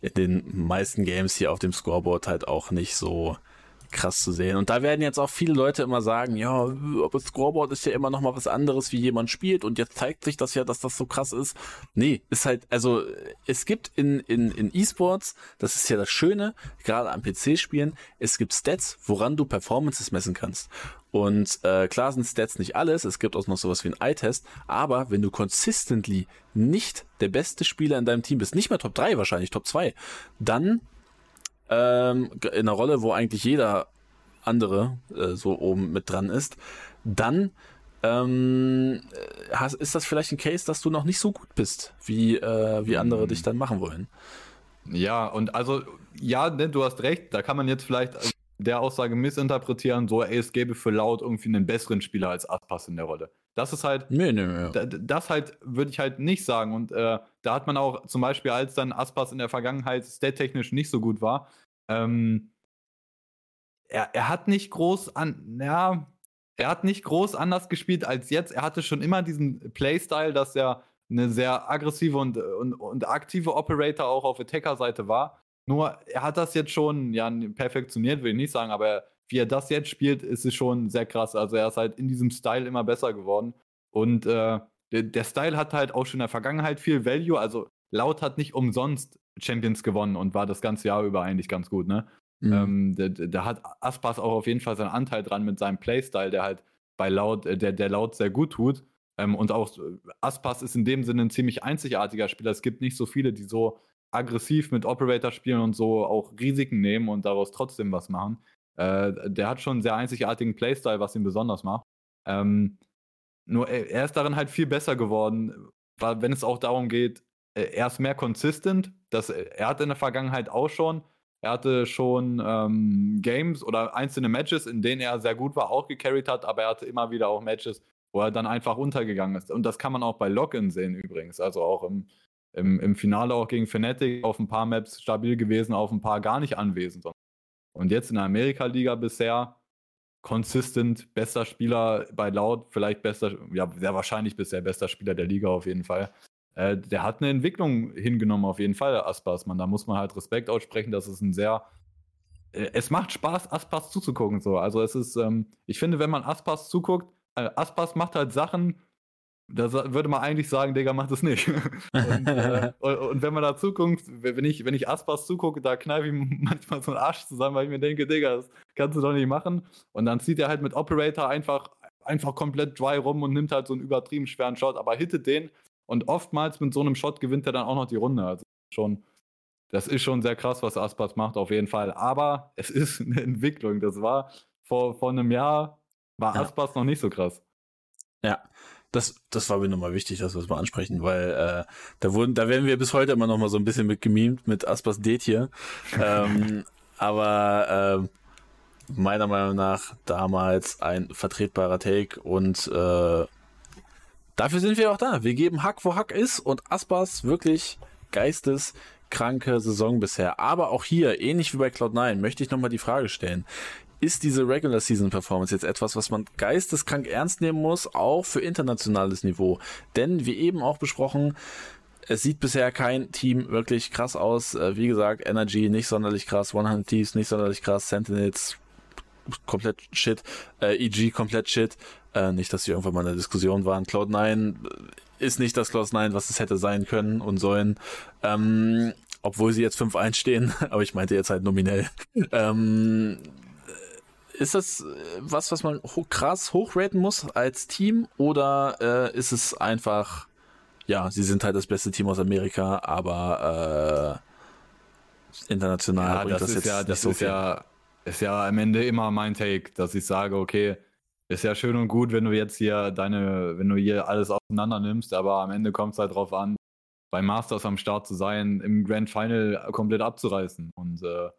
S1: in den meisten Games hier auf dem Scoreboard halt auch nicht so krass zu sehen. Und da werden jetzt auch viele Leute immer sagen, ja, aber Scoreboard ist ja immer noch mal was anderes, wie jemand spielt und jetzt zeigt sich das ja, dass das so krass ist. Nee, ist halt, also es gibt in, in, in E-Sports, das ist ja das Schöne, gerade am PC-Spielen, es gibt Stats, woran du Performances messen kannst. Und äh, klar sind Stats nicht alles, es gibt auch noch sowas wie ein Eye-Test, aber wenn du consistently nicht der beste Spieler in deinem Team bist, nicht mehr Top 3 wahrscheinlich, Top 2, dann ähm, in einer Rolle, wo eigentlich jeder andere äh, so oben mit dran ist, dann ähm, hast, ist das vielleicht ein Case, dass du noch nicht so gut bist, wie, äh, wie andere mhm. dich dann machen wollen.
S2: Ja, und also, ja, ne, du hast recht, da kann man jetzt vielleicht der Aussage missinterpretieren, so, ey, es gäbe für Laut irgendwie einen besseren Spieler als Aspas in der Rolle. Das ist halt,
S1: nee, nee, nee.
S2: das halt würde ich halt nicht sagen. Und äh, da hat man auch zum Beispiel, als dann Aspas in der Vergangenheit stat-technisch nicht so gut war, ähm, er, er hat nicht groß an, ja, er hat nicht groß anders gespielt als jetzt. Er hatte schon immer diesen Playstyle, dass er eine sehr aggressive und, und, und aktive Operator auch auf Attacker-Seite war. Nur er hat das jetzt schon, ja, perfektioniert, will ich nicht sagen, aber wie er das jetzt spielt, ist es schon sehr krass. Also er ist halt in diesem Style immer besser geworden. Und äh, der, der Style hat halt auch schon in der Vergangenheit viel Value. Also Laut hat nicht umsonst Champions gewonnen und war das ganze Jahr über eigentlich ganz gut, ne? Mhm. Ähm, da, da, hat Aspas auch auf jeden Fall seinen Anteil dran mit seinem Playstyle, der halt bei Laut, äh, der, der Laut sehr gut tut. Ähm, und auch Aspas ist in dem Sinne ein ziemlich einzigartiger Spieler. Es gibt nicht so viele, die so aggressiv mit Operator spielen und so auch Risiken nehmen und daraus trotzdem was machen. Äh, der hat schon einen sehr einzigartigen Playstyle, was ihn besonders macht. Ähm, nur er, ist darin halt viel besser geworden, weil wenn es auch darum geht, äh, er ist mehr consistent. Das, er hat in der Vergangenheit auch schon er hatte schon ähm, Games oder einzelne Matches, in denen er sehr gut war, auch gecarried hat, aber er hatte immer wieder auch Matches, wo er dann einfach untergegangen ist. Und das kann man auch bei Login sehen übrigens. Also auch im, im, im Finale auch gegen Fnatic auf ein paar Maps stabil gewesen, auf ein paar gar nicht anwesend. Und jetzt in der Amerika-Liga bisher consistent bester Spieler bei Laut, vielleicht bester, ja, sehr wahrscheinlich bisher bester Spieler der Liga auf jeden Fall. Äh, der hat eine Entwicklung hingenommen, auf jeden Fall, Aspas. Man, da muss man halt Respekt aussprechen. Das ist ein sehr. Äh, es macht Spaß, Aspas zuzugucken. So. Also es ist, ähm, ich finde, wenn man Aspas zuguckt, äh, Aspas macht halt Sachen, da würde man eigentlich sagen, Digga, macht es nicht. und, äh, und, wenn man da zuguckt, wenn ich, wenn ich Aspas zugucke, da kneife ich manchmal so einen Arsch zusammen, weil ich mir denke, Digga, das kannst du doch nicht machen. Und dann zieht er halt mit Operator einfach einfach komplett dry rum und nimmt halt so einen übertrieben schweren Shot, aber hittet den und oftmals mit so einem Shot gewinnt er dann auch noch die Runde. Also schon, das ist schon sehr krass, was Aspas macht, auf jeden Fall. Aber es ist eine Entwicklung. Das war vor, vor einem Jahr, war ja. Aspas noch nicht so krass.
S1: Ja, das, das war mir nochmal wichtig, dass wir es mal ansprechen, weil äh, da wurden, da werden wir bis heute immer noch mal so ein bisschen mit gemimt mit Aspas hier. ähm, aber äh, meiner Meinung nach damals ein vertretbarer Take und äh, dafür sind wir auch da. Wir geben Hack, wo Hack ist und Aspas wirklich geisteskranke Saison bisher. Aber auch hier, ähnlich wie bei Cloud9, möchte ich nochmal die Frage stellen ist diese Regular Season Performance jetzt etwas, was man geisteskrank ernst nehmen muss, auch für internationales Niveau. Denn wie eben auch besprochen, es sieht bisher kein Team wirklich krass aus. Äh, wie gesagt, Energy nicht sonderlich krass, 100 Thieves nicht sonderlich krass, Sentinels komplett shit, äh, EG komplett shit. Äh, nicht, dass sie irgendwann mal in der Diskussion waren. Cloud9 ist nicht das Cloud9, was es hätte sein können und sollen. Ähm, obwohl sie jetzt 5-1 stehen, aber ich meinte jetzt halt nominell. ähm, ist das äh, was, was man ho krass hochraten muss als Team oder äh, ist es einfach, ja, sie sind halt das beste Team aus Amerika, aber äh, international
S2: ja, bringt das, das jetzt ja, das so ist viel. ja ist ja am Ende immer mein Take, dass ich sage, okay, ist ja schön und gut, wenn du jetzt hier deine, wenn du hier alles auseinander nimmst, aber am Ende kommt es halt drauf an, beim Masters am Start zu sein, im Grand Final komplett abzureißen und äh,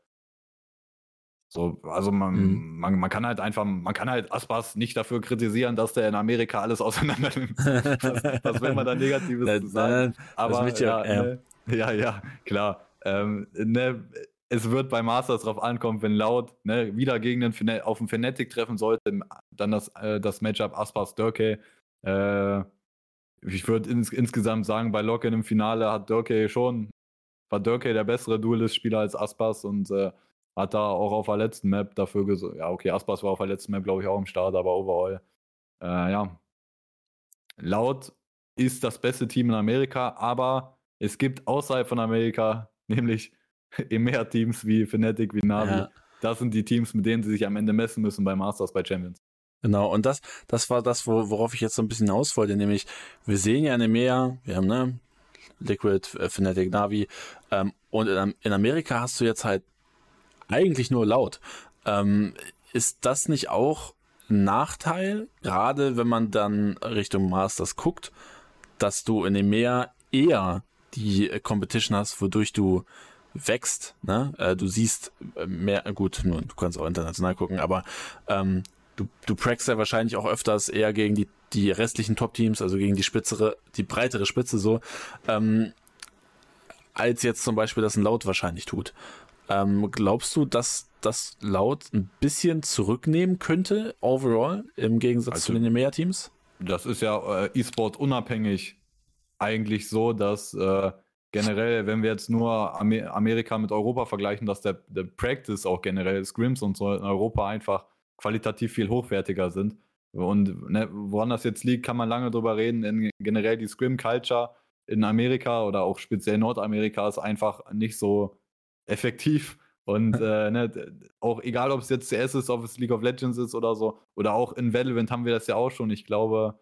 S2: so, also man, mhm. man, man kann halt einfach, man kann halt Aspas nicht dafür kritisieren, dass der in Amerika alles auseinander nimmt. was, will man da Negatives das, sagen? Aber ja, ja. Ne, ja, ja, klar. Ähm, ne, es wird bei Masters drauf ankommen, wenn laut ne, wieder gegen den auf den Fnatic treffen sollte, dann das, äh, das Matchup Aspas Dörke. Äh, ich würde ins, insgesamt sagen, bei Locken im Finale hat Dörke schon, war Dörke der bessere Duelist-Spieler als Aspas und äh, hat da auch auf der letzten Map dafür gesorgt. Ja, okay, Aspas war auf der letzten Map, glaube ich, auch im Start, aber overall. Äh, ja. Laut ist das beste Team in Amerika, aber es gibt außerhalb von Amerika nämlich mehr Teams wie Fnatic, wie Navi. Ja. Das sind die Teams, mit denen sie sich am Ende messen müssen bei Masters, bei Champions.
S1: Genau, und das, das war das, worauf ich jetzt so ein bisschen hinaus wollte, nämlich wir sehen ja eine mehr, wir haben ne, Liquid, äh, Fnatic, Navi, ähm, und in, in Amerika hast du jetzt halt eigentlich nur laut. Ähm, ist das nicht auch ein Nachteil, gerade wenn man dann Richtung Masters guckt, dass du in dem Meer eher die Competition hast, wodurch du wächst, ne? Äh, du siehst äh, mehr, gut, du kannst auch international gucken, aber ähm, du, du prackst ja wahrscheinlich auch öfters eher gegen die, die restlichen Top-Teams, also gegen die spitzere, die breitere Spitze so, ähm, als jetzt zum Beispiel das ein Laut wahrscheinlich tut. Ähm, glaubst du, dass das laut ein bisschen zurücknehmen könnte, overall, im Gegensatz also, zu den EMEA-Teams?
S2: Das ist ja äh, E-Sport unabhängig eigentlich so, dass äh, generell, wenn wir jetzt nur Amer Amerika mit Europa vergleichen, dass der, der Practice auch generell, Scrims und so in Europa einfach qualitativ viel hochwertiger sind. Und ne, woran das jetzt liegt, kann man lange drüber reden. In, generell die Scrim-Culture in Amerika oder auch speziell Nordamerika ist einfach nicht so effektiv. Und äh, ne, auch egal, ob es jetzt CS ist, ob es League of Legends ist oder so, oder auch in Valorant haben wir das ja auch schon. Ich glaube,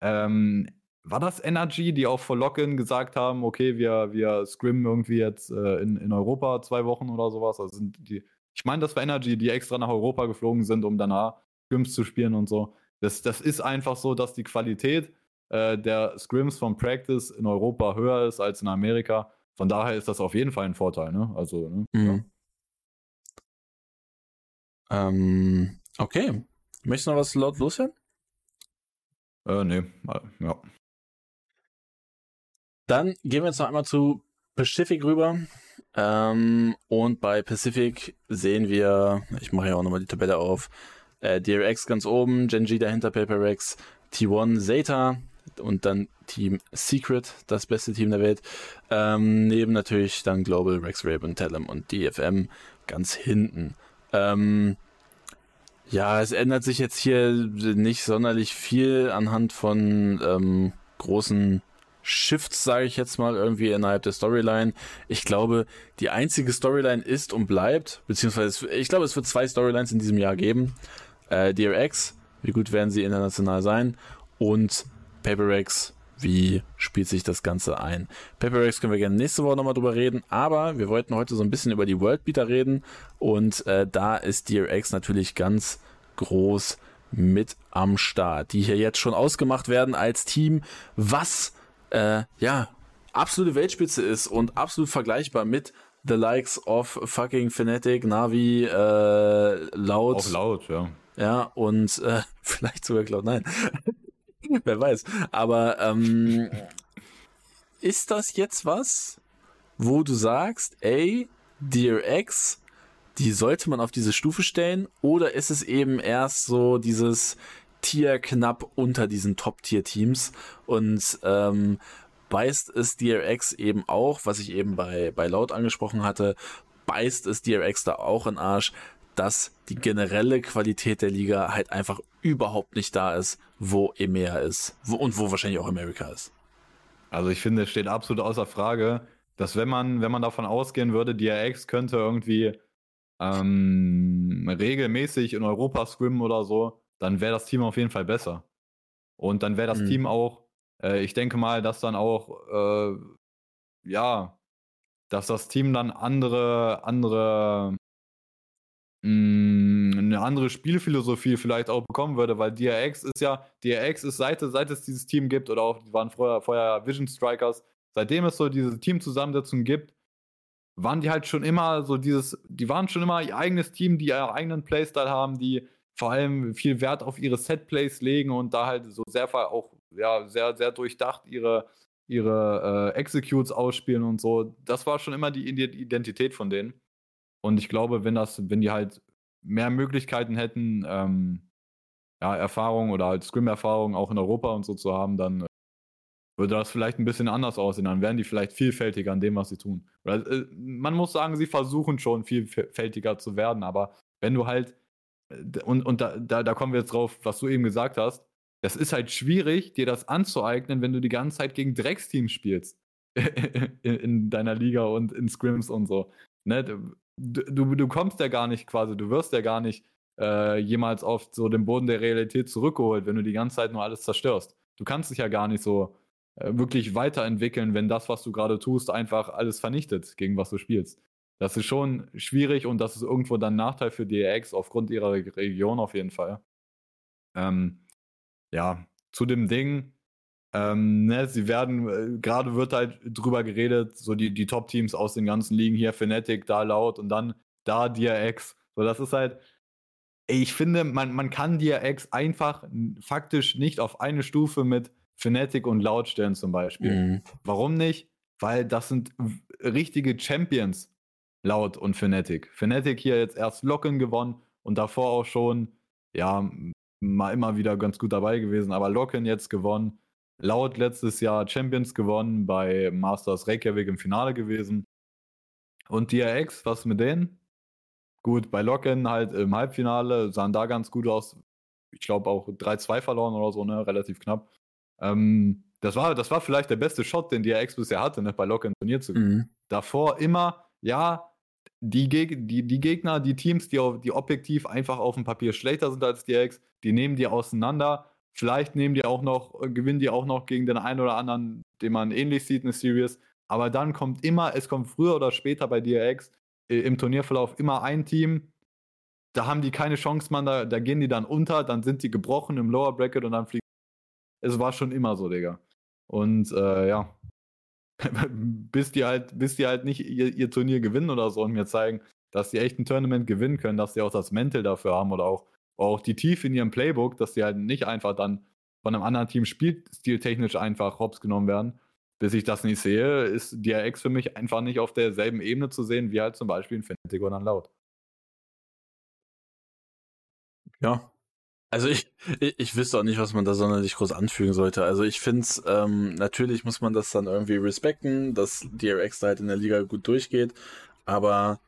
S2: ähm, war das Energy, die auch vor Login gesagt haben, okay, wir, wir scrimmen irgendwie jetzt äh, in, in Europa zwei Wochen oder sowas. Also sind die, ich meine, das war Energy, die extra nach Europa geflogen sind, um danach Scrims zu spielen und so. Das, das ist einfach so, dass die Qualität äh, der Scrims vom Practice in Europa höher ist als in Amerika. Von daher ist das auf jeden Fall ein Vorteil, ne? Also, ne? Mhm.
S1: Ja. Ähm, okay. Möchtest du noch was laut loswerden?
S2: Äh, nee, ja.
S1: Dann gehen wir jetzt noch einmal zu Pacific rüber. Ähm, und bei Pacific sehen wir, ich mache ja auch nochmal die Tabelle auf, äh, DRX ganz oben, Genji dahinter, PaperX, T1, Zeta, und dann Team Secret, das beste Team der Welt. Ähm, neben natürlich dann Global, Rex Raven, Talem und DFM ganz hinten. Ähm, ja, es ändert sich jetzt hier nicht sonderlich viel anhand von ähm, großen Shifts, sage ich jetzt mal, irgendwie innerhalb der Storyline. Ich glaube, die einzige Storyline ist und bleibt, beziehungsweise ich glaube, es wird zwei Storylines in diesem Jahr geben. Äh, DRX Wie gut werden sie international sein? Und Paper Rex, wie spielt sich das Ganze ein? Paper Rex können wir gerne nächste Woche nochmal drüber reden, aber wir wollten heute so ein bisschen über die Worldbeater reden und äh, da ist DRX natürlich ganz groß mit am Start, die hier jetzt schon ausgemacht werden als Team, was äh, ja absolute Weltspitze ist und absolut vergleichbar mit the likes of fucking Fnatic, Navi, äh, Laut.
S2: Auch laut, ja.
S1: Ja, und äh, vielleicht sogar Cloud9. Wer weiß. Aber ähm, ist das jetzt was, wo du sagst, ey, Dear X, die sollte man auf diese Stufe stellen? Oder ist es eben erst so dieses Tier knapp unter diesen Top-Tier-Teams? Und ähm, beißt es DRX eben auch, was ich eben bei, bei Laut angesprochen hatte, beißt es DRX da auch in Arsch, dass die generelle Qualität der Liga halt einfach überhaupt nicht da ist, wo EMEA ist wo, und wo wahrscheinlich auch Amerika ist.
S2: Also ich finde, es steht absolut außer Frage, dass wenn man, wenn man davon ausgehen würde, DRX könnte irgendwie ähm, regelmäßig in Europa swimmen oder so, dann wäre das Team auf jeden Fall besser. Und dann wäre das mhm. Team auch äh, ich denke mal, dass dann auch, äh, ja, dass das Team dann andere, andere, mh, eine andere Spielphilosophie vielleicht auch bekommen würde, weil DRX ist ja, DRX ist seit, seit es dieses Team gibt oder auch, die waren vorher, vorher Vision Strikers, seitdem es so diese Teamzusammensetzung gibt, waren die halt schon immer so dieses, die waren schon immer ihr eigenes Team, die ihren eigenen Playstyle haben, die vor allem viel Wert auf ihre Setplays legen und da halt so sehr auch ja, sehr, sehr durchdacht ihre, ihre äh, Executes ausspielen und so. Das war schon immer die Identität von denen. Und ich glaube, wenn das, wenn die halt mehr Möglichkeiten hätten, ähm, ja, Erfahrung oder halt Scrim-Erfahrung auch in Europa und so zu haben, dann äh, würde das vielleicht ein bisschen anders aussehen. Dann wären die vielleicht vielfältiger an dem, was sie tun. Oder, äh, man muss sagen, sie versuchen schon vielfältiger zu werden, aber wenn du halt, äh, und, und da, da, da kommen wir jetzt drauf, was du eben gesagt hast, das ist halt schwierig, dir das anzueignen, wenn du die ganze Zeit gegen Drecksteams spielst. in, in, deiner Liga und in Scrims und so. Ne? Du, du, kommst ja gar nicht quasi, du wirst ja gar nicht äh, jemals auf so den Boden der Realität zurückgeholt, wenn du die ganze Zeit nur alles zerstörst. Du kannst dich ja gar nicht so äh, wirklich weiterentwickeln, wenn das, was du gerade tust, einfach alles vernichtet, gegen was du spielst. Das ist schon schwierig und das ist irgendwo dann Nachteil für DRX aufgrund ihrer Region auf jeden Fall. Ähm, ja, zu dem Ding, ähm, ne, sie werden, äh, gerade wird halt drüber geredet, so die, die Top-Teams aus den ganzen Ligen hier, Fnatic, da laut und dann da DRX. So, das ist halt, ich finde, man, man kann DRX einfach faktisch nicht auf eine Stufe mit Fnatic und Laut stellen zum Beispiel. Mhm. Warum nicht? Weil das sind richtige Champions, Laut und Fnatic. Fnatic hier jetzt erst Locken gewonnen und davor auch schon, ja, mal immer wieder ganz gut dabei gewesen, aber Locken jetzt gewonnen. Laut letztes Jahr Champions gewonnen, bei Masters Reykjavik im Finale gewesen. Und DRX, was mit denen? Gut, bei Locken halt im Halbfinale sahen da ganz gut aus. Ich glaube auch 3-2 verloren oder so, ne? Relativ knapp. Ähm, das, war, das war vielleicht der beste Shot, den DRX bisher hatte, ne? bei Locken Turnier zu gewinnen. Mhm. Davor immer, ja, die, Geg die, die Gegner, die Teams, die, die objektiv einfach auf dem Papier schlechter sind als DRX, die nehmen die auseinander. Vielleicht nehmen die auch noch, äh, gewinnen die auch noch gegen den einen oder anderen, den man ähnlich sieht in der Series. Aber dann kommt immer, es kommt früher oder später bei DRX äh, im Turnierverlauf immer ein Team. Da haben die keine Chance, man, da, da gehen die dann unter, dann sind die gebrochen im Lower Bracket und dann fliegen. Es war schon immer so, Digga. Und äh, ja, bis die halt, bis die halt nicht ihr, ihr, Turnier gewinnen oder so und mir zeigen, dass sie echt ein Tournament gewinnen können, dass sie auch das Mental dafür haben oder auch, auch die Tiefe in ihrem Playbook, dass sie halt nicht einfach dann von einem anderen Team spielstiltechnisch einfach hops genommen werden. Bis ich das nicht sehe, ist DRX für mich einfach nicht auf derselben Ebene zu sehen, wie halt zum Beispiel in Fnatic oder Laut.
S1: Ja, also ich, ich, ich wüsste auch nicht, was man da sonderlich groß anfügen sollte. Also ich finde es, ähm, natürlich muss man das dann irgendwie respekten, dass DRX halt in der Liga gut durchgeht, aber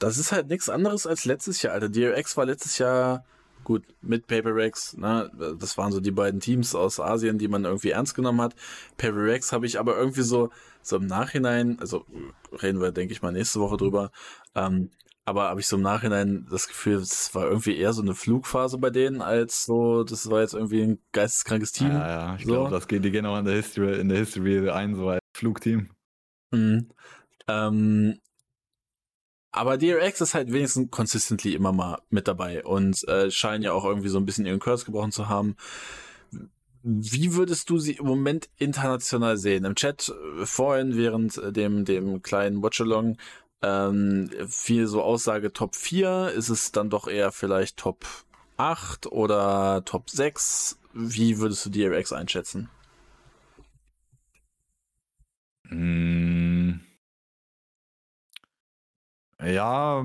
S1: das ist halt nichts anderes als letztes Jahr, Alter. DRX war letztes Jahr gut mit Paper Rex, ne? Das waren so die beiden Teams aus Asien, die man irgendwie ernst genommen hat. Paper Rex habe ich aber irgendwie so, so im Nachhinein, also reden wir, denke ich mal, nächste Woche drüber, ähm, Aber habe ich so im Nachhinein das Gefühl, es war irgendwie eher so eine Flugphase bei denen, als so, das war jetzt irgendwie ein geisteskrankes Team.
S2: Ja, ja, ich
S1: So.
S2: glaube, das geht, die gehen auch in der History, in der History ein, so als Flugteam.
S1: Mhm. Ähm, aber DRX ist halt wenigstens consistently immer mal mit dabei und äh, scheinen ja auch irgendwie so ein bisschen ihren Curse gebrochen zu haben. Wie würdest du sie im Moment international sehen? Im Chat äh, vorhin während äh, dem, dem kleinen Watchalong ähm, viel so Aussage Top 4. Ist es dann doch eher vielleicht Top 8 oder Top 6? Wie würdest du DRX einschätzen?
S2: Mm. Ja,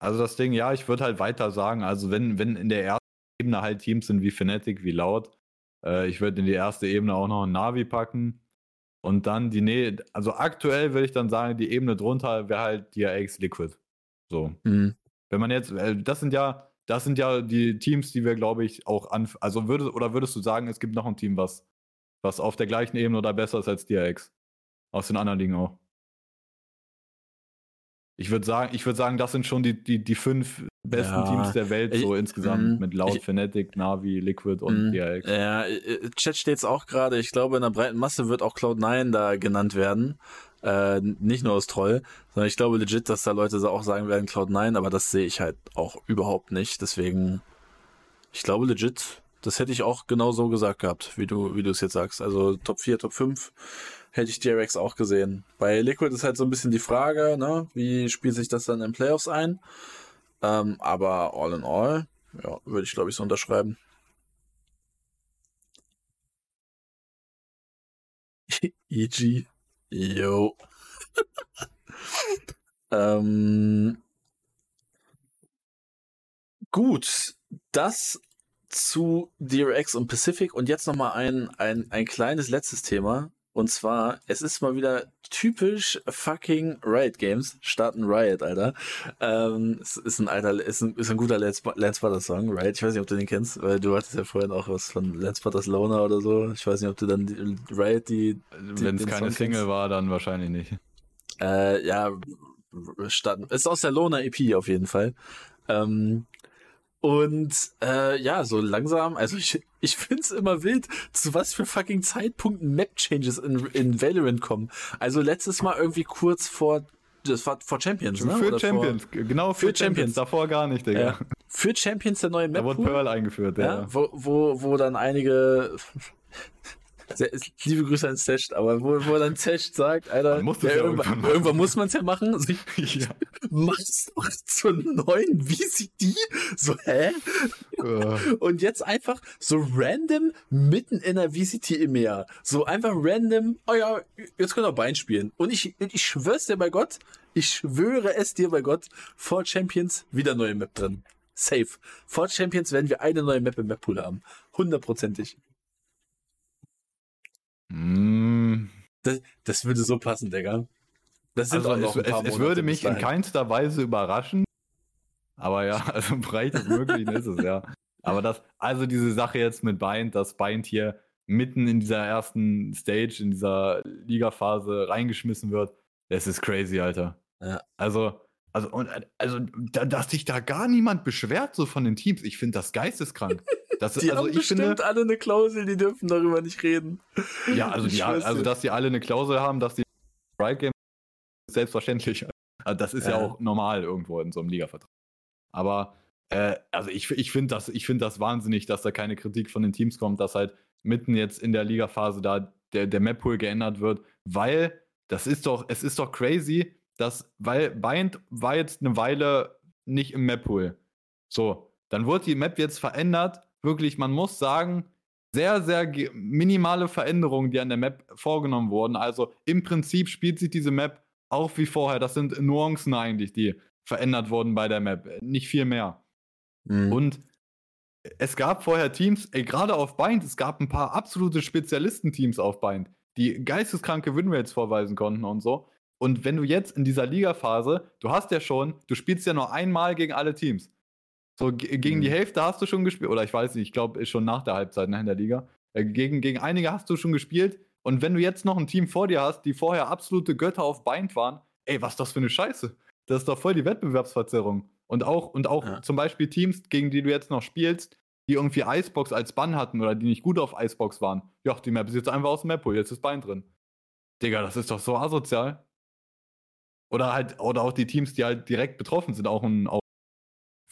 S2: also das Ding, ja, ich würde halt weiter sagen, also wenn, wenn in der ersten Ebene halt Teams sind wie Fnatic, wie Loud, äh, ich würde in die erste Ebene auch noch einen Navi packen und dann die Nähe, also aktuell würde ich dann sagen, die Ebene drunter wäre halt DRX Liquid. So.
S1: Mhm.
S2: Wenn man jetzt, äh, das sind ja, das sind ja die Teams, die wir, glaube ich, auch an, also würdest, oder würdest du sagen, es gibt noch ein Team, was, was auf der gleichen Ebene oder besser ist als DRX? Aus den anderen Ligen auch. Ich würde sagen, ich würde sagen, das sind schon die, die, die fünf besten
S1: Ja,
S2: Teams der Welt,
S1: ich-
S2: so insgesamt,
S1: mm,
S2: mit Loud,
S1: ich-
S2: Fnatic, Navi, Liquid und
S1: Mhm.
S2: DRX.
S1: Ja, äh, Chat steht's auch gerade. Ich glaube, in der breiten Masse wird auch Cloud9 da genannt werden. Äh, nicht nur aus Troll, sondern ich glaube legit, dass da Leute auch sagen werden Cloud9, aber das sehe ich halt auch überhaupt nicht. Deswegen, ich glaube legit, das hätte ich auch genau so gesagt gehabt, wie du, wie du es jetzt sagst. Also Top 4, Top 5 hätte ich DRX auch gesehen. Bei Liquid ist halt so ein bisschen die Frage, ne, wie spielt sich das dann in Playoffs ein? Ähm, aber all in all, ja, würde ich glaube ich so unterschreiben. EG. Yo. ähm, gut, das zu DRX und Pacific und jetzt nochmal ein, ein, ein kleines letztes Thema. Und zwar, es ist mal wieder typisch fucking Riot Games. Starten Riot, Alter. Ähm, es ist ein alter, ist ein, ist ein guter Lance, Lance Butters Song, Riot. Ich weiß nicht, ob du den kennst, weil du hattest ja vorhin auch was von Lance Butters Loner oder so. Ich weiß nicht, ob du dann die, Riot die,
S2: Wenn es keine
S1: Song
S2: Single
S1: kennst?
S2: war, dann wahrscheinlich nicht.
S1: Äh, ja, starten. Ist aus der Loner EP auf jeden Fall. Ähm, und äh, ja, so langsam, also ich, ich find's immer wild, zu was für fucking Zeitpunkten Map-Changes in, in Valorant kommen. Also letztes Mal irgendwie kurz vor, das war vor Champions, ne?
S2: Für
S1: Oder
S2: Champions, genau für,
S1: Für
S2: Champions.
S1: Champions.
S2: davor gar nicht,
S1: Vor,
S2: Digga.
S1: ja, für Champions der neue
S2: Da wurde
S1: Map.
S2: Pearl eingeführt,
S1: ja,
S2: ja.
S1: wo, wo, wo dann einige liebe Grüße an Sesht, aber wo, wo dann Sesht sagt, Alter,
S2: Man muss
S1: ja,
S2: ja
S1: irgendwann,
S2: irgendwann
S1: muss man es ja machen. Also ich,
S2: ja.
S1: mach's doch zur neuen VCD. So, hä?
S2: Äh,
S1: Und jetzt einfach so random mitten in der VCT im Meer. So einfach random, oh ja, jetzt könnt ihr Bein spielen. Und ich, ich schwör's dir bei Gott, ich schwöre es dir bei Gott, vor Champions wieder neue Map drin. Safe. Vor Champions werden wir eine neue Map im Map-Pool haben. Hundertprozentig.
S2: Mm,
S1: Das, das würde so passen, Digga. Das sind
S2: Also
S1: auch noch
S2: es,
S1: ein paar
S2: es, es würde mich in keinster Weise überraschen. Aber ja, also breit möglich ist es, ja. Aber das, also diese Sache jetzt mit Bind, dass Bind hier mitten in dieser ersten Stage, in dieser Ligaphase reingeschmissen wird, das ist crazy, Alter.
S1: Ja.
S2: Also, also, und, also, da, dass sich da gar niemand beschwert, so von den Teams, ich finde das geisteskrank. Das,
S1: Die
S2: also
S1: haben
S2: ich
S1: bestimmt
S2: finde,
S1: alle eine Klausel, die dürfen darüber nicht reden.
S2: ja, also, die, also dass die alle eine Klausel haben, dass die Riot Games ist selbstverständlich. Also das ist ja.
S1: Ja.
S2: auch normal irgendwo in so einem Ligavertrag. Aber äh, also ich, ich finde das, ich find das wahnsinnig, dass da keine Kritik von den Teams kommt, dass halt mitten jetzt in der Ligaphase da der, der Map-Pool geändert wird, weil das ist doch, es ist doch crazy, dass, weil Bind war jetzt eine Weile nicht im Map-Pool. So, dann wurde die Map jetzt verändert. Wirklich, man muss sagen, sehr, sehr minimale Veränderungen, die an der Map vorgenommen wurden. Also im Prinzip spielt sich diese Map auch wie vorher. Das sind Nuancen eigentlich, die verändert wurden bei der Map. Nicht viel mehr.
S1: Mhm.
S2: Und es gab vorher Teams, ey, gerade auf Bind, es gab ein paar absolute Spezialistenteams auf Bind, die geisteskranke Winrates vorweisen konnten und so. Und wenn du jetzt in dieser Ligaphase, du hast ja schon, du spielst ja nur einmal gegen alle Teams. So ge- gegen
S1: Mhm.
S2: die Hälfte hast du schon gespielt, oder ich weiß nicht, ich glaube, ist schon nach der Halbzeit ne, in der Liga. Äh, gegen, gegen einige hast du schon gespielt. Und wenn du jetzt noch ein Team vor dir hast, die vorher absolute Götter auf Bind waren, ey, was ist das für eine Scheiße? Das ist doch voll die Wettbewerbsverzerrung. Und auch, und auch
S1: Ja.
S2: zum Beispiel Teams, gegen die du jetzt noch spielst, die irgendwie Icebox als Bann hatten oder die nicht gut auf Icebox waren. Ja, die Map ist jetzt einfach aus dem Map, jetzt ist Bein drin. Digga, das ist doch so asozial. Oder halt, oder auch die Teams, die halt direkt betroffen sind, auch ein auch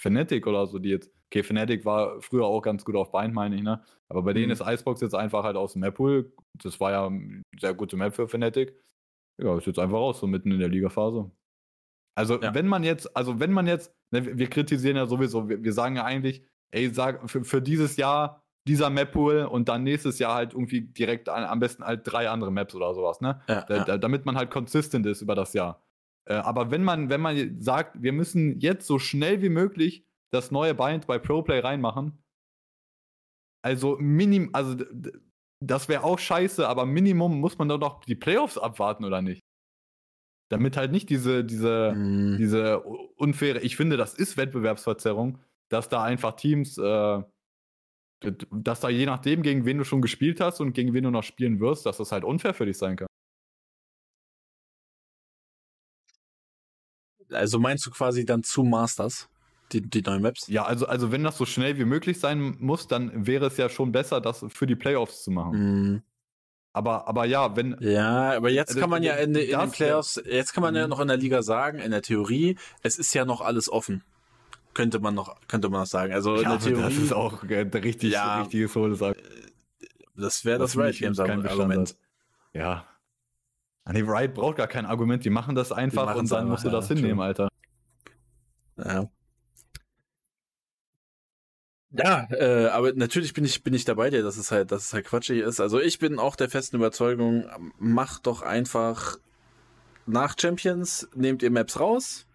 S2: Fnatic oder so, die jetzt. Okay, Fnatic war früher auch ganz gut auf Bein, meine ich, ne? Aber bei denen
S1: Mhm.
S2: ist Icebox jetzt einfach halt aus dem Map-Pool. Das war ja eine sehr gute Map für Fnatic. Ja, ist jetzt einfach raus, so mitten in der Ligaphase. Also,
S1: Ja.
S2: wenn man jetzt, also wenn man jetzt, ne, wir- kritisieren ja sowieso, wir, wir sagen ja eigentlich, ey, sag, für, für dieses Jahr dieser Map-Pool und dann nächstes Jahr halt irgendwie direkt an, am besten halt drei andere Maps oder sowas, ne?
S1: Ja,
S2: Da,
S1: ja.
S2: da, damit man halt consistent ist über das Jahr. Äh, aber wenn man, wenn man sagt, wir müssen jetzt so schnell wie möglich das neue Bind bei ProPlay reinmachen, also minim, also das wäre auch scheiße, aber Minimum muss man doch noch die Playoffs abwarten, oder nicht? Damit halt nicht diese, diese,
S1: Mhm.
S2: diese unfaire, ich finde, das ist Wettbewerbsverzerrung, dass da einfach Teams, äh, dass da je nachdem, gegen wen du schon gespielt hast und gegen wen du noch spielen wirst, dass das halt unfair für dich sein kann.
S1: Also meinst du quasi dann zu Masters, die, die neuen Maps?
S2: Ja, also, also wenn das so schnell wie möglich sein muss, dann wäre es ja schon besser, das für die Playoffs zu machen.
S1: Mhm.
S2: Aber, aber ja, wenn.
S1: Ja, aber jetzt
S2: Also,
S1: kann man ja in, in den Playoffs, jetzt kann man ja
S2: Mhm.
S1: noch in der Liga sagen, in der Theorie, es ist ja noch alles offen. Könnte man noch, könnte man noch sagen. Also in
S2: Ja,
S1: der
S2: aber
S1: Theorie,
S2: das ist auch äh, der richtig,
S1: Ja.
S2: richtiges Hohlsack.
S1: das wäre
S2: das
S1: das Games
S2: kein
S1: Argument.
S2: Ja. Ah, Nee, Riot braucht gar kein Argument, die machen das einfach und dann musst du
S1: ja,
S2: das hinnehmen,
S1: true.
S2: Alter.
S1: Ja. Ja, äh, aber natürlich bin ich bin ich dabei dir, dass es halt, dass es halt quatschig ist. Also ich bin auch der festen Überzeugung, macht doch einfach nach Champions, nehmt ihr Maps raus,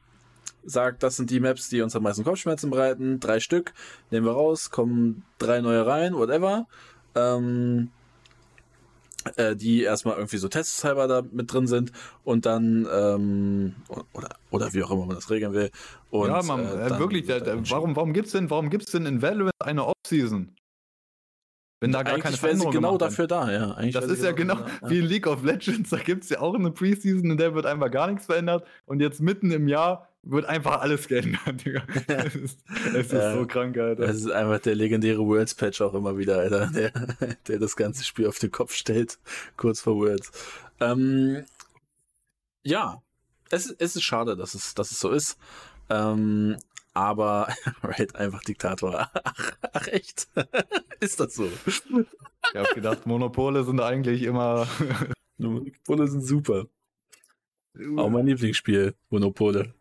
S1: sagt, das sind die Maps, die uns am meisten Kopfschmerzen bereiten, drei Stück, nehmen wir raus, kommen drei neue rein, whatever. Ähm, äh, die erstmal irgendwie so testhalber da mit drin sind und dann ähm, oder oder wie auch immer man das regeln will. Und,
S2: ja, man,
S1: äh,
S2: äh, wirklich, der, warum, warum gibt's denn, warum gibt's denn in Valorant eine Offseason? Wenn da gar
S1: Eigentlich
S2: keine
S1: wäre sie
S2: Veränderung
S1: genau
S2: werden.
S1: dafür da, ja. Eigentlich
S2: Das ist ja genau
S1: dafür
S2: wie in League of Legends, da gibt es ja auch eine Preseason, in der wird einfach gar nichts verändert und jetzt mitten im Jahr wird einfach alles geändert, Digga. Es ist, es ist
S1: Ja.
S2: so krank, Alter.
S1: Das ist einfach der legendäre Worlds Patch auch immer wieder, Alter, der, der das ganze Spiel auf den Kopf stellt, kurz vor Worlds. Ähm, ja, es, es ist schade, dass es, dass es so ist. Ähm, aber Right einfach Diktator. Ach, ach echt? ist das so?
S2: Ich habe gedacht, Monopole sind eigentlich immer.
S1: Monopole sind super. Auch mein Lieblingsspiel, Monopole.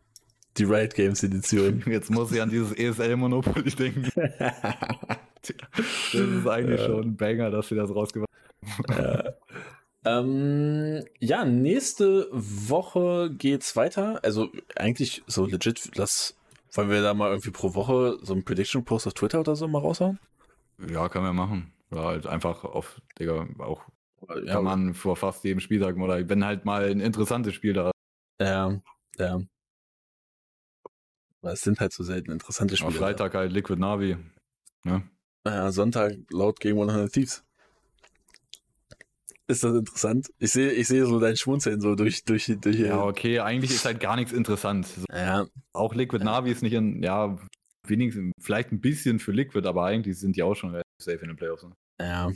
S1: Die Riot Games Edition.
S2: Jetzt muss ich an dieses ESL-Monopoly denken. Das ist eigentlich
S1: Ja.
S2: schon ein Banger, dass sie das rausgebracht
S1: Ja. ähm, ja, nächste Woche geht's weiter. Also eigentlich so legit, das wollen wir da mal irgendwie pro Woche so einen Prediction-Post auf Twitter oder so mal raushauen?
S2: haben. Ja, kann man machen. Ja, halt einfach auf, Digga, auch
S1: Ja,
S2: kann man vor fast jedem Spiel sagen. Oder wenn halt mal ein interessantes Spiel da ist.
S1: ja, ja. Aber es sind halt so selten interessante Spiele.
S2: Auf Freitag halt Liquid Navi. Ne?
S1: Ja, Sonntag laut gegen 100 Thieves. Ist das interessant? Ich sehe, ich sehe so dein Schmunzeln so durch, durch, durch.
S2: Ja, okay, eigentlich ist halt gar nichts interessant. So,
S1: ja,
S2: auch Liquid Navi ist nicht in, ja, wenigstens, vielleicht ein bisschen für Liquid, aber eigentlich sind die auch schon relativ safe in den Playoffs. Ne?
S1: ja.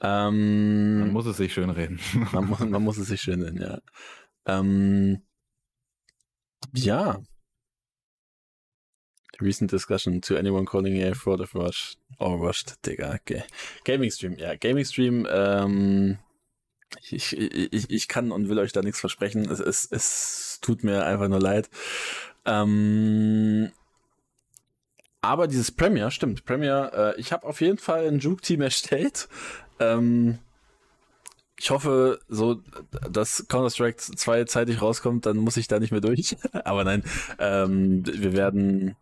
S1: Ähm,
S2: Man muss es sich schön reden.
S1: Man, muss, man muss es sich schön nennen, ja. Ähm, ja. Recent discussion to anyone calling a fraud of rush or rushed, Digga. Okay. Gaming Stream, ja. Gaming Stream, ähm, ich, ich, ich, kann und will euch da nichts versprechen. Es, es, es tut mir einfach nur leid. Ähm, aber dieses Premier, stimmt, Premier, äh, ich habe auf jeden Fall ein Juke-Team erstellt. Ähm, ich hoffe, so, dass Counter-Strike 2 zeitig rauskommt, dann muss ich da nicht mehr durch. Aber nein, ähm, wir werden.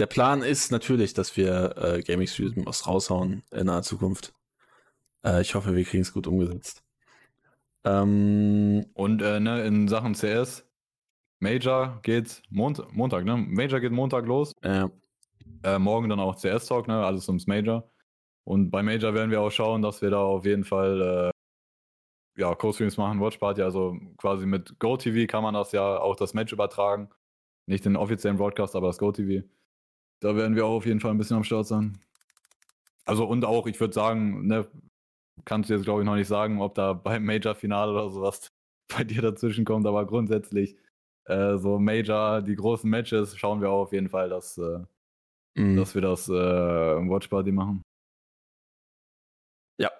S1: Der Plan ist natürlich, dass wir äh, Gaming Stream was raushauen in naher Zukunft. Äh, ich hoffe, wir kriegen es gut umgesetzt. Ähm,
S2: Und äh, ne, in Sachen CS, Major geht Mont Montag, ne? Major geht Montag los.
S1: äh,
S2: Äh, morgen dann auch CS-Talk, ne? Alles ums Major. Und bei Major werden wir auch schauen, dass wir da auf jeden Fall äh, ja, Co-Streams machen, Watch Party, also quasi mit GoTV kann man das ja auch das Match übertragen. Nicht den offiziellen Broadcast, aber das GoTV. Da werden wir auch auf jeden Fall ein bisschen am Start sein. Also und auch, ich würde sagen, ne, kannst du jetzt glaube ich noch nicht sagen, ob da beim Major-Finale oder sowas bei dir dazwischen kommt, aber grundsätzlich äh, so Major, die großen Matches, schauen wir auch auf jeden Fall, dass, äh, mhm. dass wir das äh, im Watch Party machen.
S1: Ja.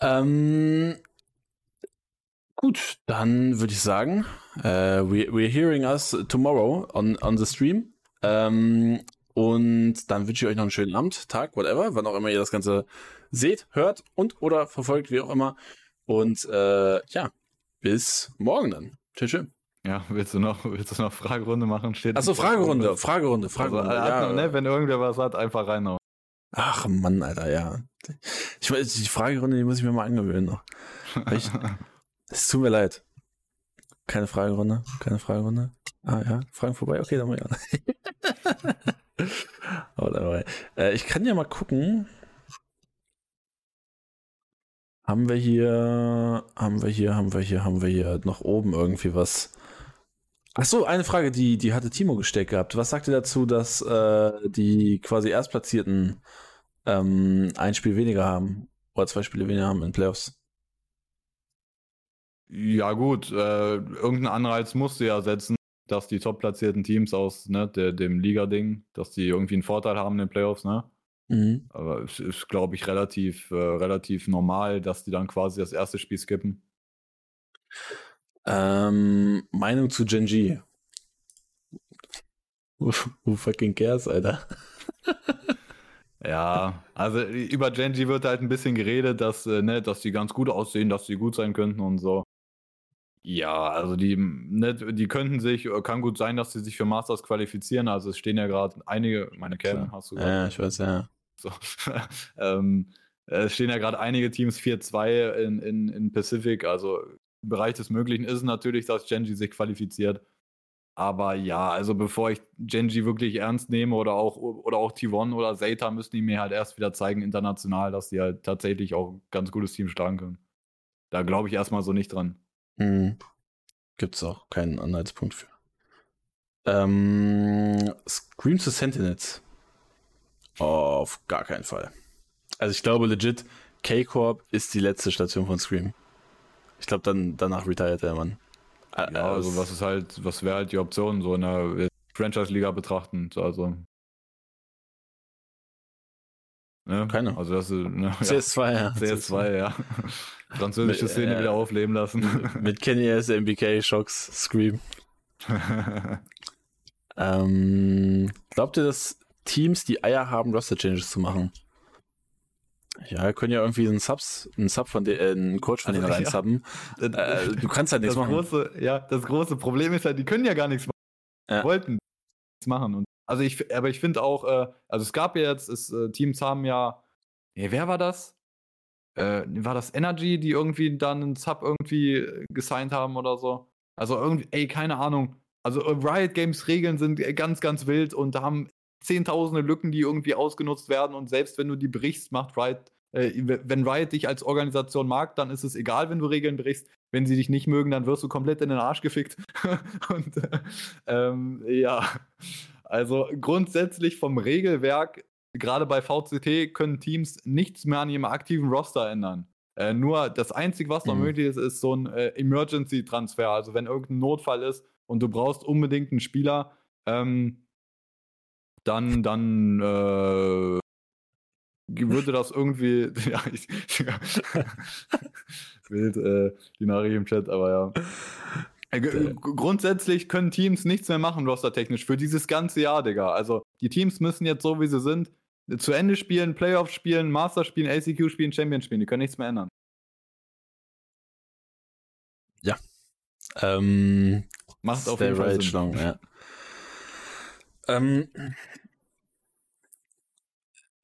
S1: Ähm, gut, dann würde ich sagen, uh, we, we're hearing us tomorrow on, on the stream. Ähm, und dann wünsche ich euch noch einen schönen Abend, Tag, whatever, wann auch immer ihr das Ganze seht, hört und oder verfolgt, wie auch immer. Und äh, ja, bis morgen dann. Tschüss. tschüss.
S2: Ja, willst du noch, willst du noch Fragerunde machen?
S1: Steht Achso, Fragerunde, Fragerunde, Fragerunde. Also,
S2: ja. noch, ne, wenn irgendwer was hat, einfach reinhauen.
S1: Ach Mann, Alter, ja. Ich weiß, die Fragerunde, die muss ich mir mal angewöhnen noch. Ich, es tut mir leid. Keine Fragerunde, keine Fragerunde. Ah ja, Fragen vorbei, okay, dann mal ja. oh, dabei. Äh, ich kann ja mal gucken. Haben wir hier, haben wir hier, haben wir hier, haben wir hier noch oben irgendwie was? Ach so, eine Frage, die, die hatte Timo gestellt gehabt. Was sagt ihr dazu, dass äh, die quasi Erstplatzierten ähm, ein Spiel weniger haben oder zwei Spiele weniger haben in Playoffs?
S2: Ja gut, äh, irgendeinen Anreiz musst du ja setzen, dass die top-platzierten Teams aus ne, der, dem Liga-Ding, dass die irgendwie einen Vorteil haben in den Playoffs, ne? Mhm. Aber es ist, glaube ich, relativ, äh, relativ normal, dass die dann quasi das erste Spiel skippen.
S1: Ähm, Meinung zu Genji. Who fucking cares, Alter?
S2: ja, also über Genji wird halt ein bisschen geredet, dass, äh, ne, dass die ganz gut aussehen, dass sie gut sein könnten und so. Ja, also die, ne, die könnten sich, äh, kann gut sein, dass sie sich für Masters qualifizieren. Also es stehen ja gerade einige, meine Kevin, hast du
S1: gerade. Ja, ich weiß, ja.
S2: So. ähm, es stehen ja gerade einige Teams 4-2 in, in, in Pacific, also im Bereich des Möglichen ist es natürlich, dass Genji sich qualifiziert. Aber ja, also bevor ich Genji wirklich ernst nehme oder auch, oder auch T1 oder Zeta, müssen die mir halt erst wieder zeigen, international, dass die halt tatsächlich auch ein ganz gutes Team schlagen können. Da glaube ich erstmal so nicht dran.
S1: Hm. Gibt es auch keinen Anhaltspunkt für. Ähm, Scream to Sentinels. auf gar keinen Fall. Also ich glaube legit, K-Corp ist die letzte Station von Scream. Ich glaube, dann danach retired der Mann.
S2: Ja, also was ist halt, was wäre halt die Option, so in der Franchise-Liga betrachtend, also.
S1: Ne? Keine.
S2: Also das ist, ne,
S1: CS2, ja.
S2: CS2, ja. Französische mit, Szene äh, wieder aufleben lassen.
S1: Mit Kenny S, MBK, Shocks, Scream. ähm, glaubt ihr, dass Teams die Eier haben, Roster-Changes zu machen? Ja, können ja irgendwie einen Subs, einen Sub von der, äh, einen Coach von also, denen reinsubben. Ja. Äh, du kannst halt nichts
S2: das
S1: machen.
S2: Große, ja, das große Problem ist halt, die können ja gar nichts machen. Ja. Wollten nichts machen. Und, also ich, aber ich finde auch, äh, also es gab ja jetzt, es, äh, Teams haben ja, nee, wer war das? Äh, war das Energy, die irgendwie dann einen Sub irgendwie gesigned haben oder so? Also irgendwie, ey, keine Ahnung. Also äh, Riot Games Regeln sind ganz, ganz wild und da haben zehntausende Lücken, die irgendwie ausgenutzt werden. Und selbst wenn du die brichst, macht Riot, äh, wenn Riot dich als Organisation mag, dann ist es egal, wenn du Regeln brichst. Wenn sie dich nicht mögen, dann wirst du komplett in den Arsch gefickt. und äh, ähm, ja, also grundsätzlich vom Regelwerk, gerade bei VCT, können Teams nichts mehr an ihrem aktiven Roster ändern. Äh, nur das Einzige, was noch mhm. möglich ist, ist so ein äh, Emergency-Transfer. Also wenn irgendein Notfall ist und du brauchst unbedingt einen Spieler, ähm, dann, dann äh, würde das irgendwie, ja, ich, ja, wild äh, die Nachricht im Chat, aber ja. Äh, grundsätzlich können Teams nichts mehr machen, rostertechnisch, für dieses ganze Jahr, Digga. Also, die Teams müssen jetzt so, wie sie sind, zu Ende spielen, Playoffs spielen, Master spielen, ACQ spielen, Champion spielen. Die können nichts mehr ändern.
S1: Ja. Ähm,
S2: Macht auf jeden Fall right Sinn.
S1: Strong, ja. Ähm,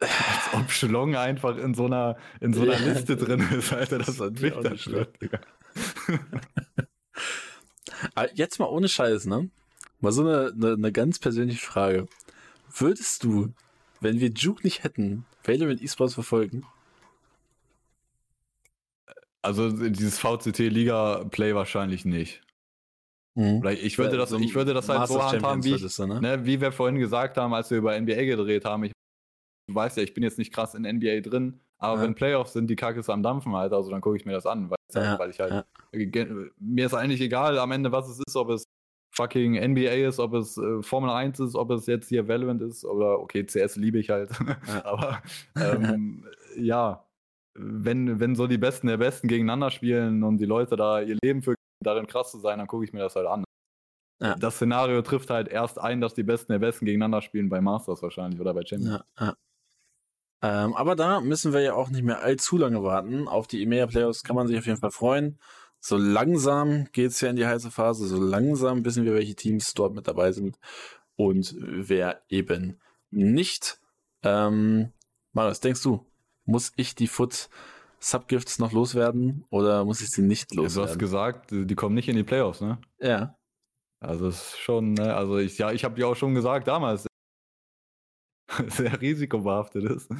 S2: als ob Schlong einfach in so einer, in so einer ja. Liste drin ist, Alter, das hat mich dann stört, Digga.
S1: Ah, jetzt mal ohne Scheiß, ne? Mal so eine, eine, eine, ganz persönliche Frage. Würdest du, wenn wir Juke nicht hätten, Valorant E-Sports verfolgen?
S2: Also dieses VCT-Liga-Play wahrscheinlich nicht. Mhm. Ich würde das, ich würde das halt so handhaben, wie, ich, ne? Ne, wie wir vorhin gesagt haben, als wir über NBA gedreht haben. Ich, du weißt ja, ich bin jetzt nicht krass in NBA drin, aber ja. wenn Playoffs sind, die Kacke ist am Dampfen halt, also dann gucke ich mir das an, weil, ja, weil ich halt, ja. mir ist eigentlich egal am Ende, was es ist, ob es fucking NBA ist, ob es äh, Formel 1 ist, ob es jetzt hier Valorant ist oder okay, CS liebe ich halt, aber ähm, ja, wenn, wenn so die Besten der Besten gegeneinander spielen und die Leute da ihr Leben für darin krass zu sein, dann gucke ich mir das halt an. Ja. Das Szenario trifft halt erst ein, dass die Besten der Besten gegeneinander spielen bei Masters wahrscheinlich oder bei Champions. Ja, ja.
S1: Ähm, aber da müssen wir ja auch nicht mehr allzu lange warten. Auf die EMEA Playoffs kann man sich auf jeden Fall freuen. So langsam geht es ja in die heiße Phase. So langsam wissen wir, welche Teams dort mit dabei sind und wer eben nicht. Ähm, Marius, denkst du, muss ich die Foot Subgifts noch loswerden oder muss ich sie nicht loswerden?
S2: Du hast gesagt, die kommen nicht in die Playoffs, ne?
S1: Ja.
S2: Also ist schon, ne? also ich, ja, ich habe dir auch schon gesagt damals, sehr risikobehaftet ist.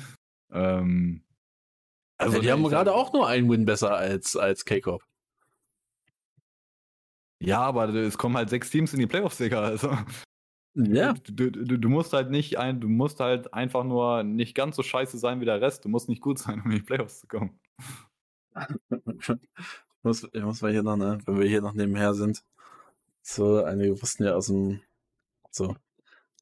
S2: Ähm,
S1: also ja, die haben gerade auch nur einen Win besser als, als K-Corp.
S2: Ja, aber es kommen halt sechs Teams in die Playoffs, Digga. Also. Ja. Du, du, du, musst halt nicht ein, du musst halt einfach nur nicht ganz so scheiße sein wie der Rest. Du musst nicht gut sein, um in die Playoffs zu kommen.
S1: muss, muss mal hier noch, ne, wenn wir hier noch nebenher sind. So, einige wussten ja aus dem. So.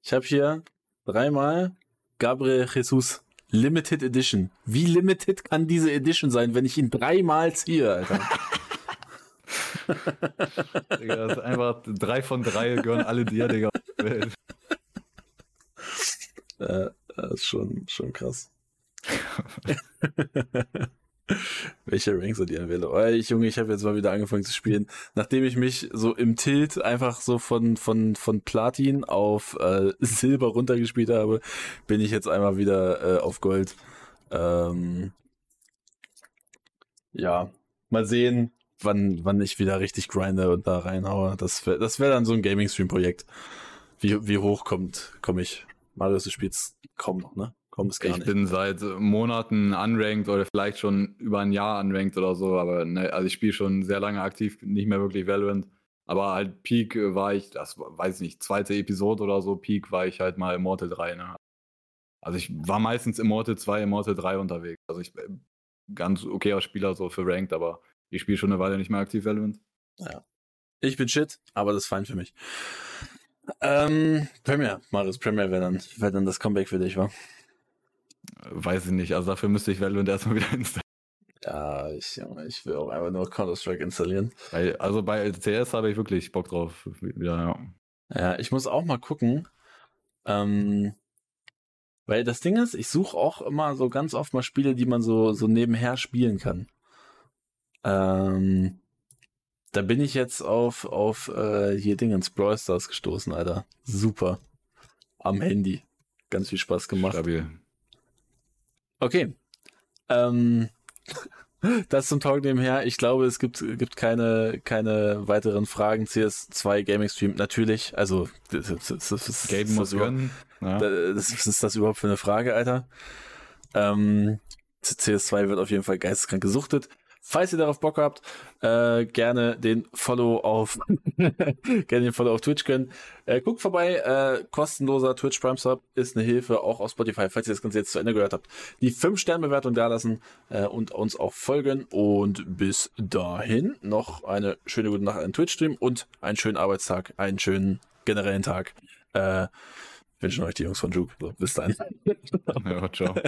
S1: Ich habe hier dreimal Gabriel Jesus Limited Edition. Wie limited kann diese Edition sein, wenn ich ihn dreimal ziehe, Alter?
S2: Digga, das ist einfach drei von drei gehören alle dir, Digga.
S1: Das ist schon, schon krass. Welche Ranks sind die anwähle? Oh, ich, Junge, ich habe jetzt mal wieder angefangen zu spielen. Nachdem ich mich so im Tilt einfach so von, von, von Platin auf äh, Silber runtergespielt habe, bin ich jetzt einmal wieder äh, auf Gold. Ähm, ja, mal sehen, wann, wann ich wieder richtig grinde und da reinhaue. Das wäre das wär dann so ein Gaming-Stream-Projekt. Wie, wie hoch kommt, komme ich? Marius, du spielst kaum noch, ne? Kaum
S2: ist gar ich nicht. bin seit Monaten unranked oder vielleicht schon über ein Jahr unranked oder so, aber ne, also ich spiele schon sehr lange aktiv, nicht mehr wirklich Valorant. Aber halt Peak war ich, das weiß ich nicht, zweite Episode oder so, Peak war ich halt mal Immortal 3, ne? Also ich war meistens Immortal 2, Immortal 3 unterwegs. Also ich bin ganz okayer Spieler so für Ranked, aber ich spiele schon eine Weile nicht mehr aktiv Valorant.
S1: Ja. Ich bin shit, aber das ist fein für mich. Ähm, Premier, Marius, Premier wäre dann, wär dann das Comeback für dich, wa?
S2: Weiß ich nicht, also dafür müsste ich Valorant erstmal wieder installieren.
S1: Ja, ich, ich will auch einfach nur Counter-Strike installieren.
S2: Also bei CS habe ich wirklich Bock drauf. Wieder, ja.
S1: ja, ich muss auch mal gucken. Ähm, weil das Ding ist, ich suche auch immer so ganz oft mal Spiele, die man so, so nebenher spielen kann. Ähm, da bin ich jetzt auf, auf äh, hier Ding ins Brawl Stars gestoßen, Alter. Super. Am Handy. Ganz viel Spaß gemacht. Stabil. Okay. Ähm, das zum Talk nebenher. Ich glaube, es gibt, gibt keine, keine weiteren Fragen. CS2 Gaming Stream, natürlich. Also, das, das, das, das
S2: Game muss gönnen.
S1: Ja. Das, was ist das überhaupt für eine Frage, Alter? Ähm, CS2 wird auf jeden Fall geisteskrank gesuchtet. Falls ihr darauf Bock habt, äh, gerne den Follow auf gerne den Follow auf Twitch gönnen. Äh, guckt vorbei, äh, kostenloser Twitch Prime Sub ist eine Hilfe, auch auf Spotify, falls ihr das Ganze jetzt zu Ende gehört habt. Die 5-Sterne-Bewertung dalassen äh, und uns auch folgen. Und bis dahin noch eine schöne gute Nacht an Twitch-Stream und einen schönen Arbeitstag, einen schönen generellen Tag. Äh, wünschen euch die Jungs von Juke. So, bis dann. ja, ciao.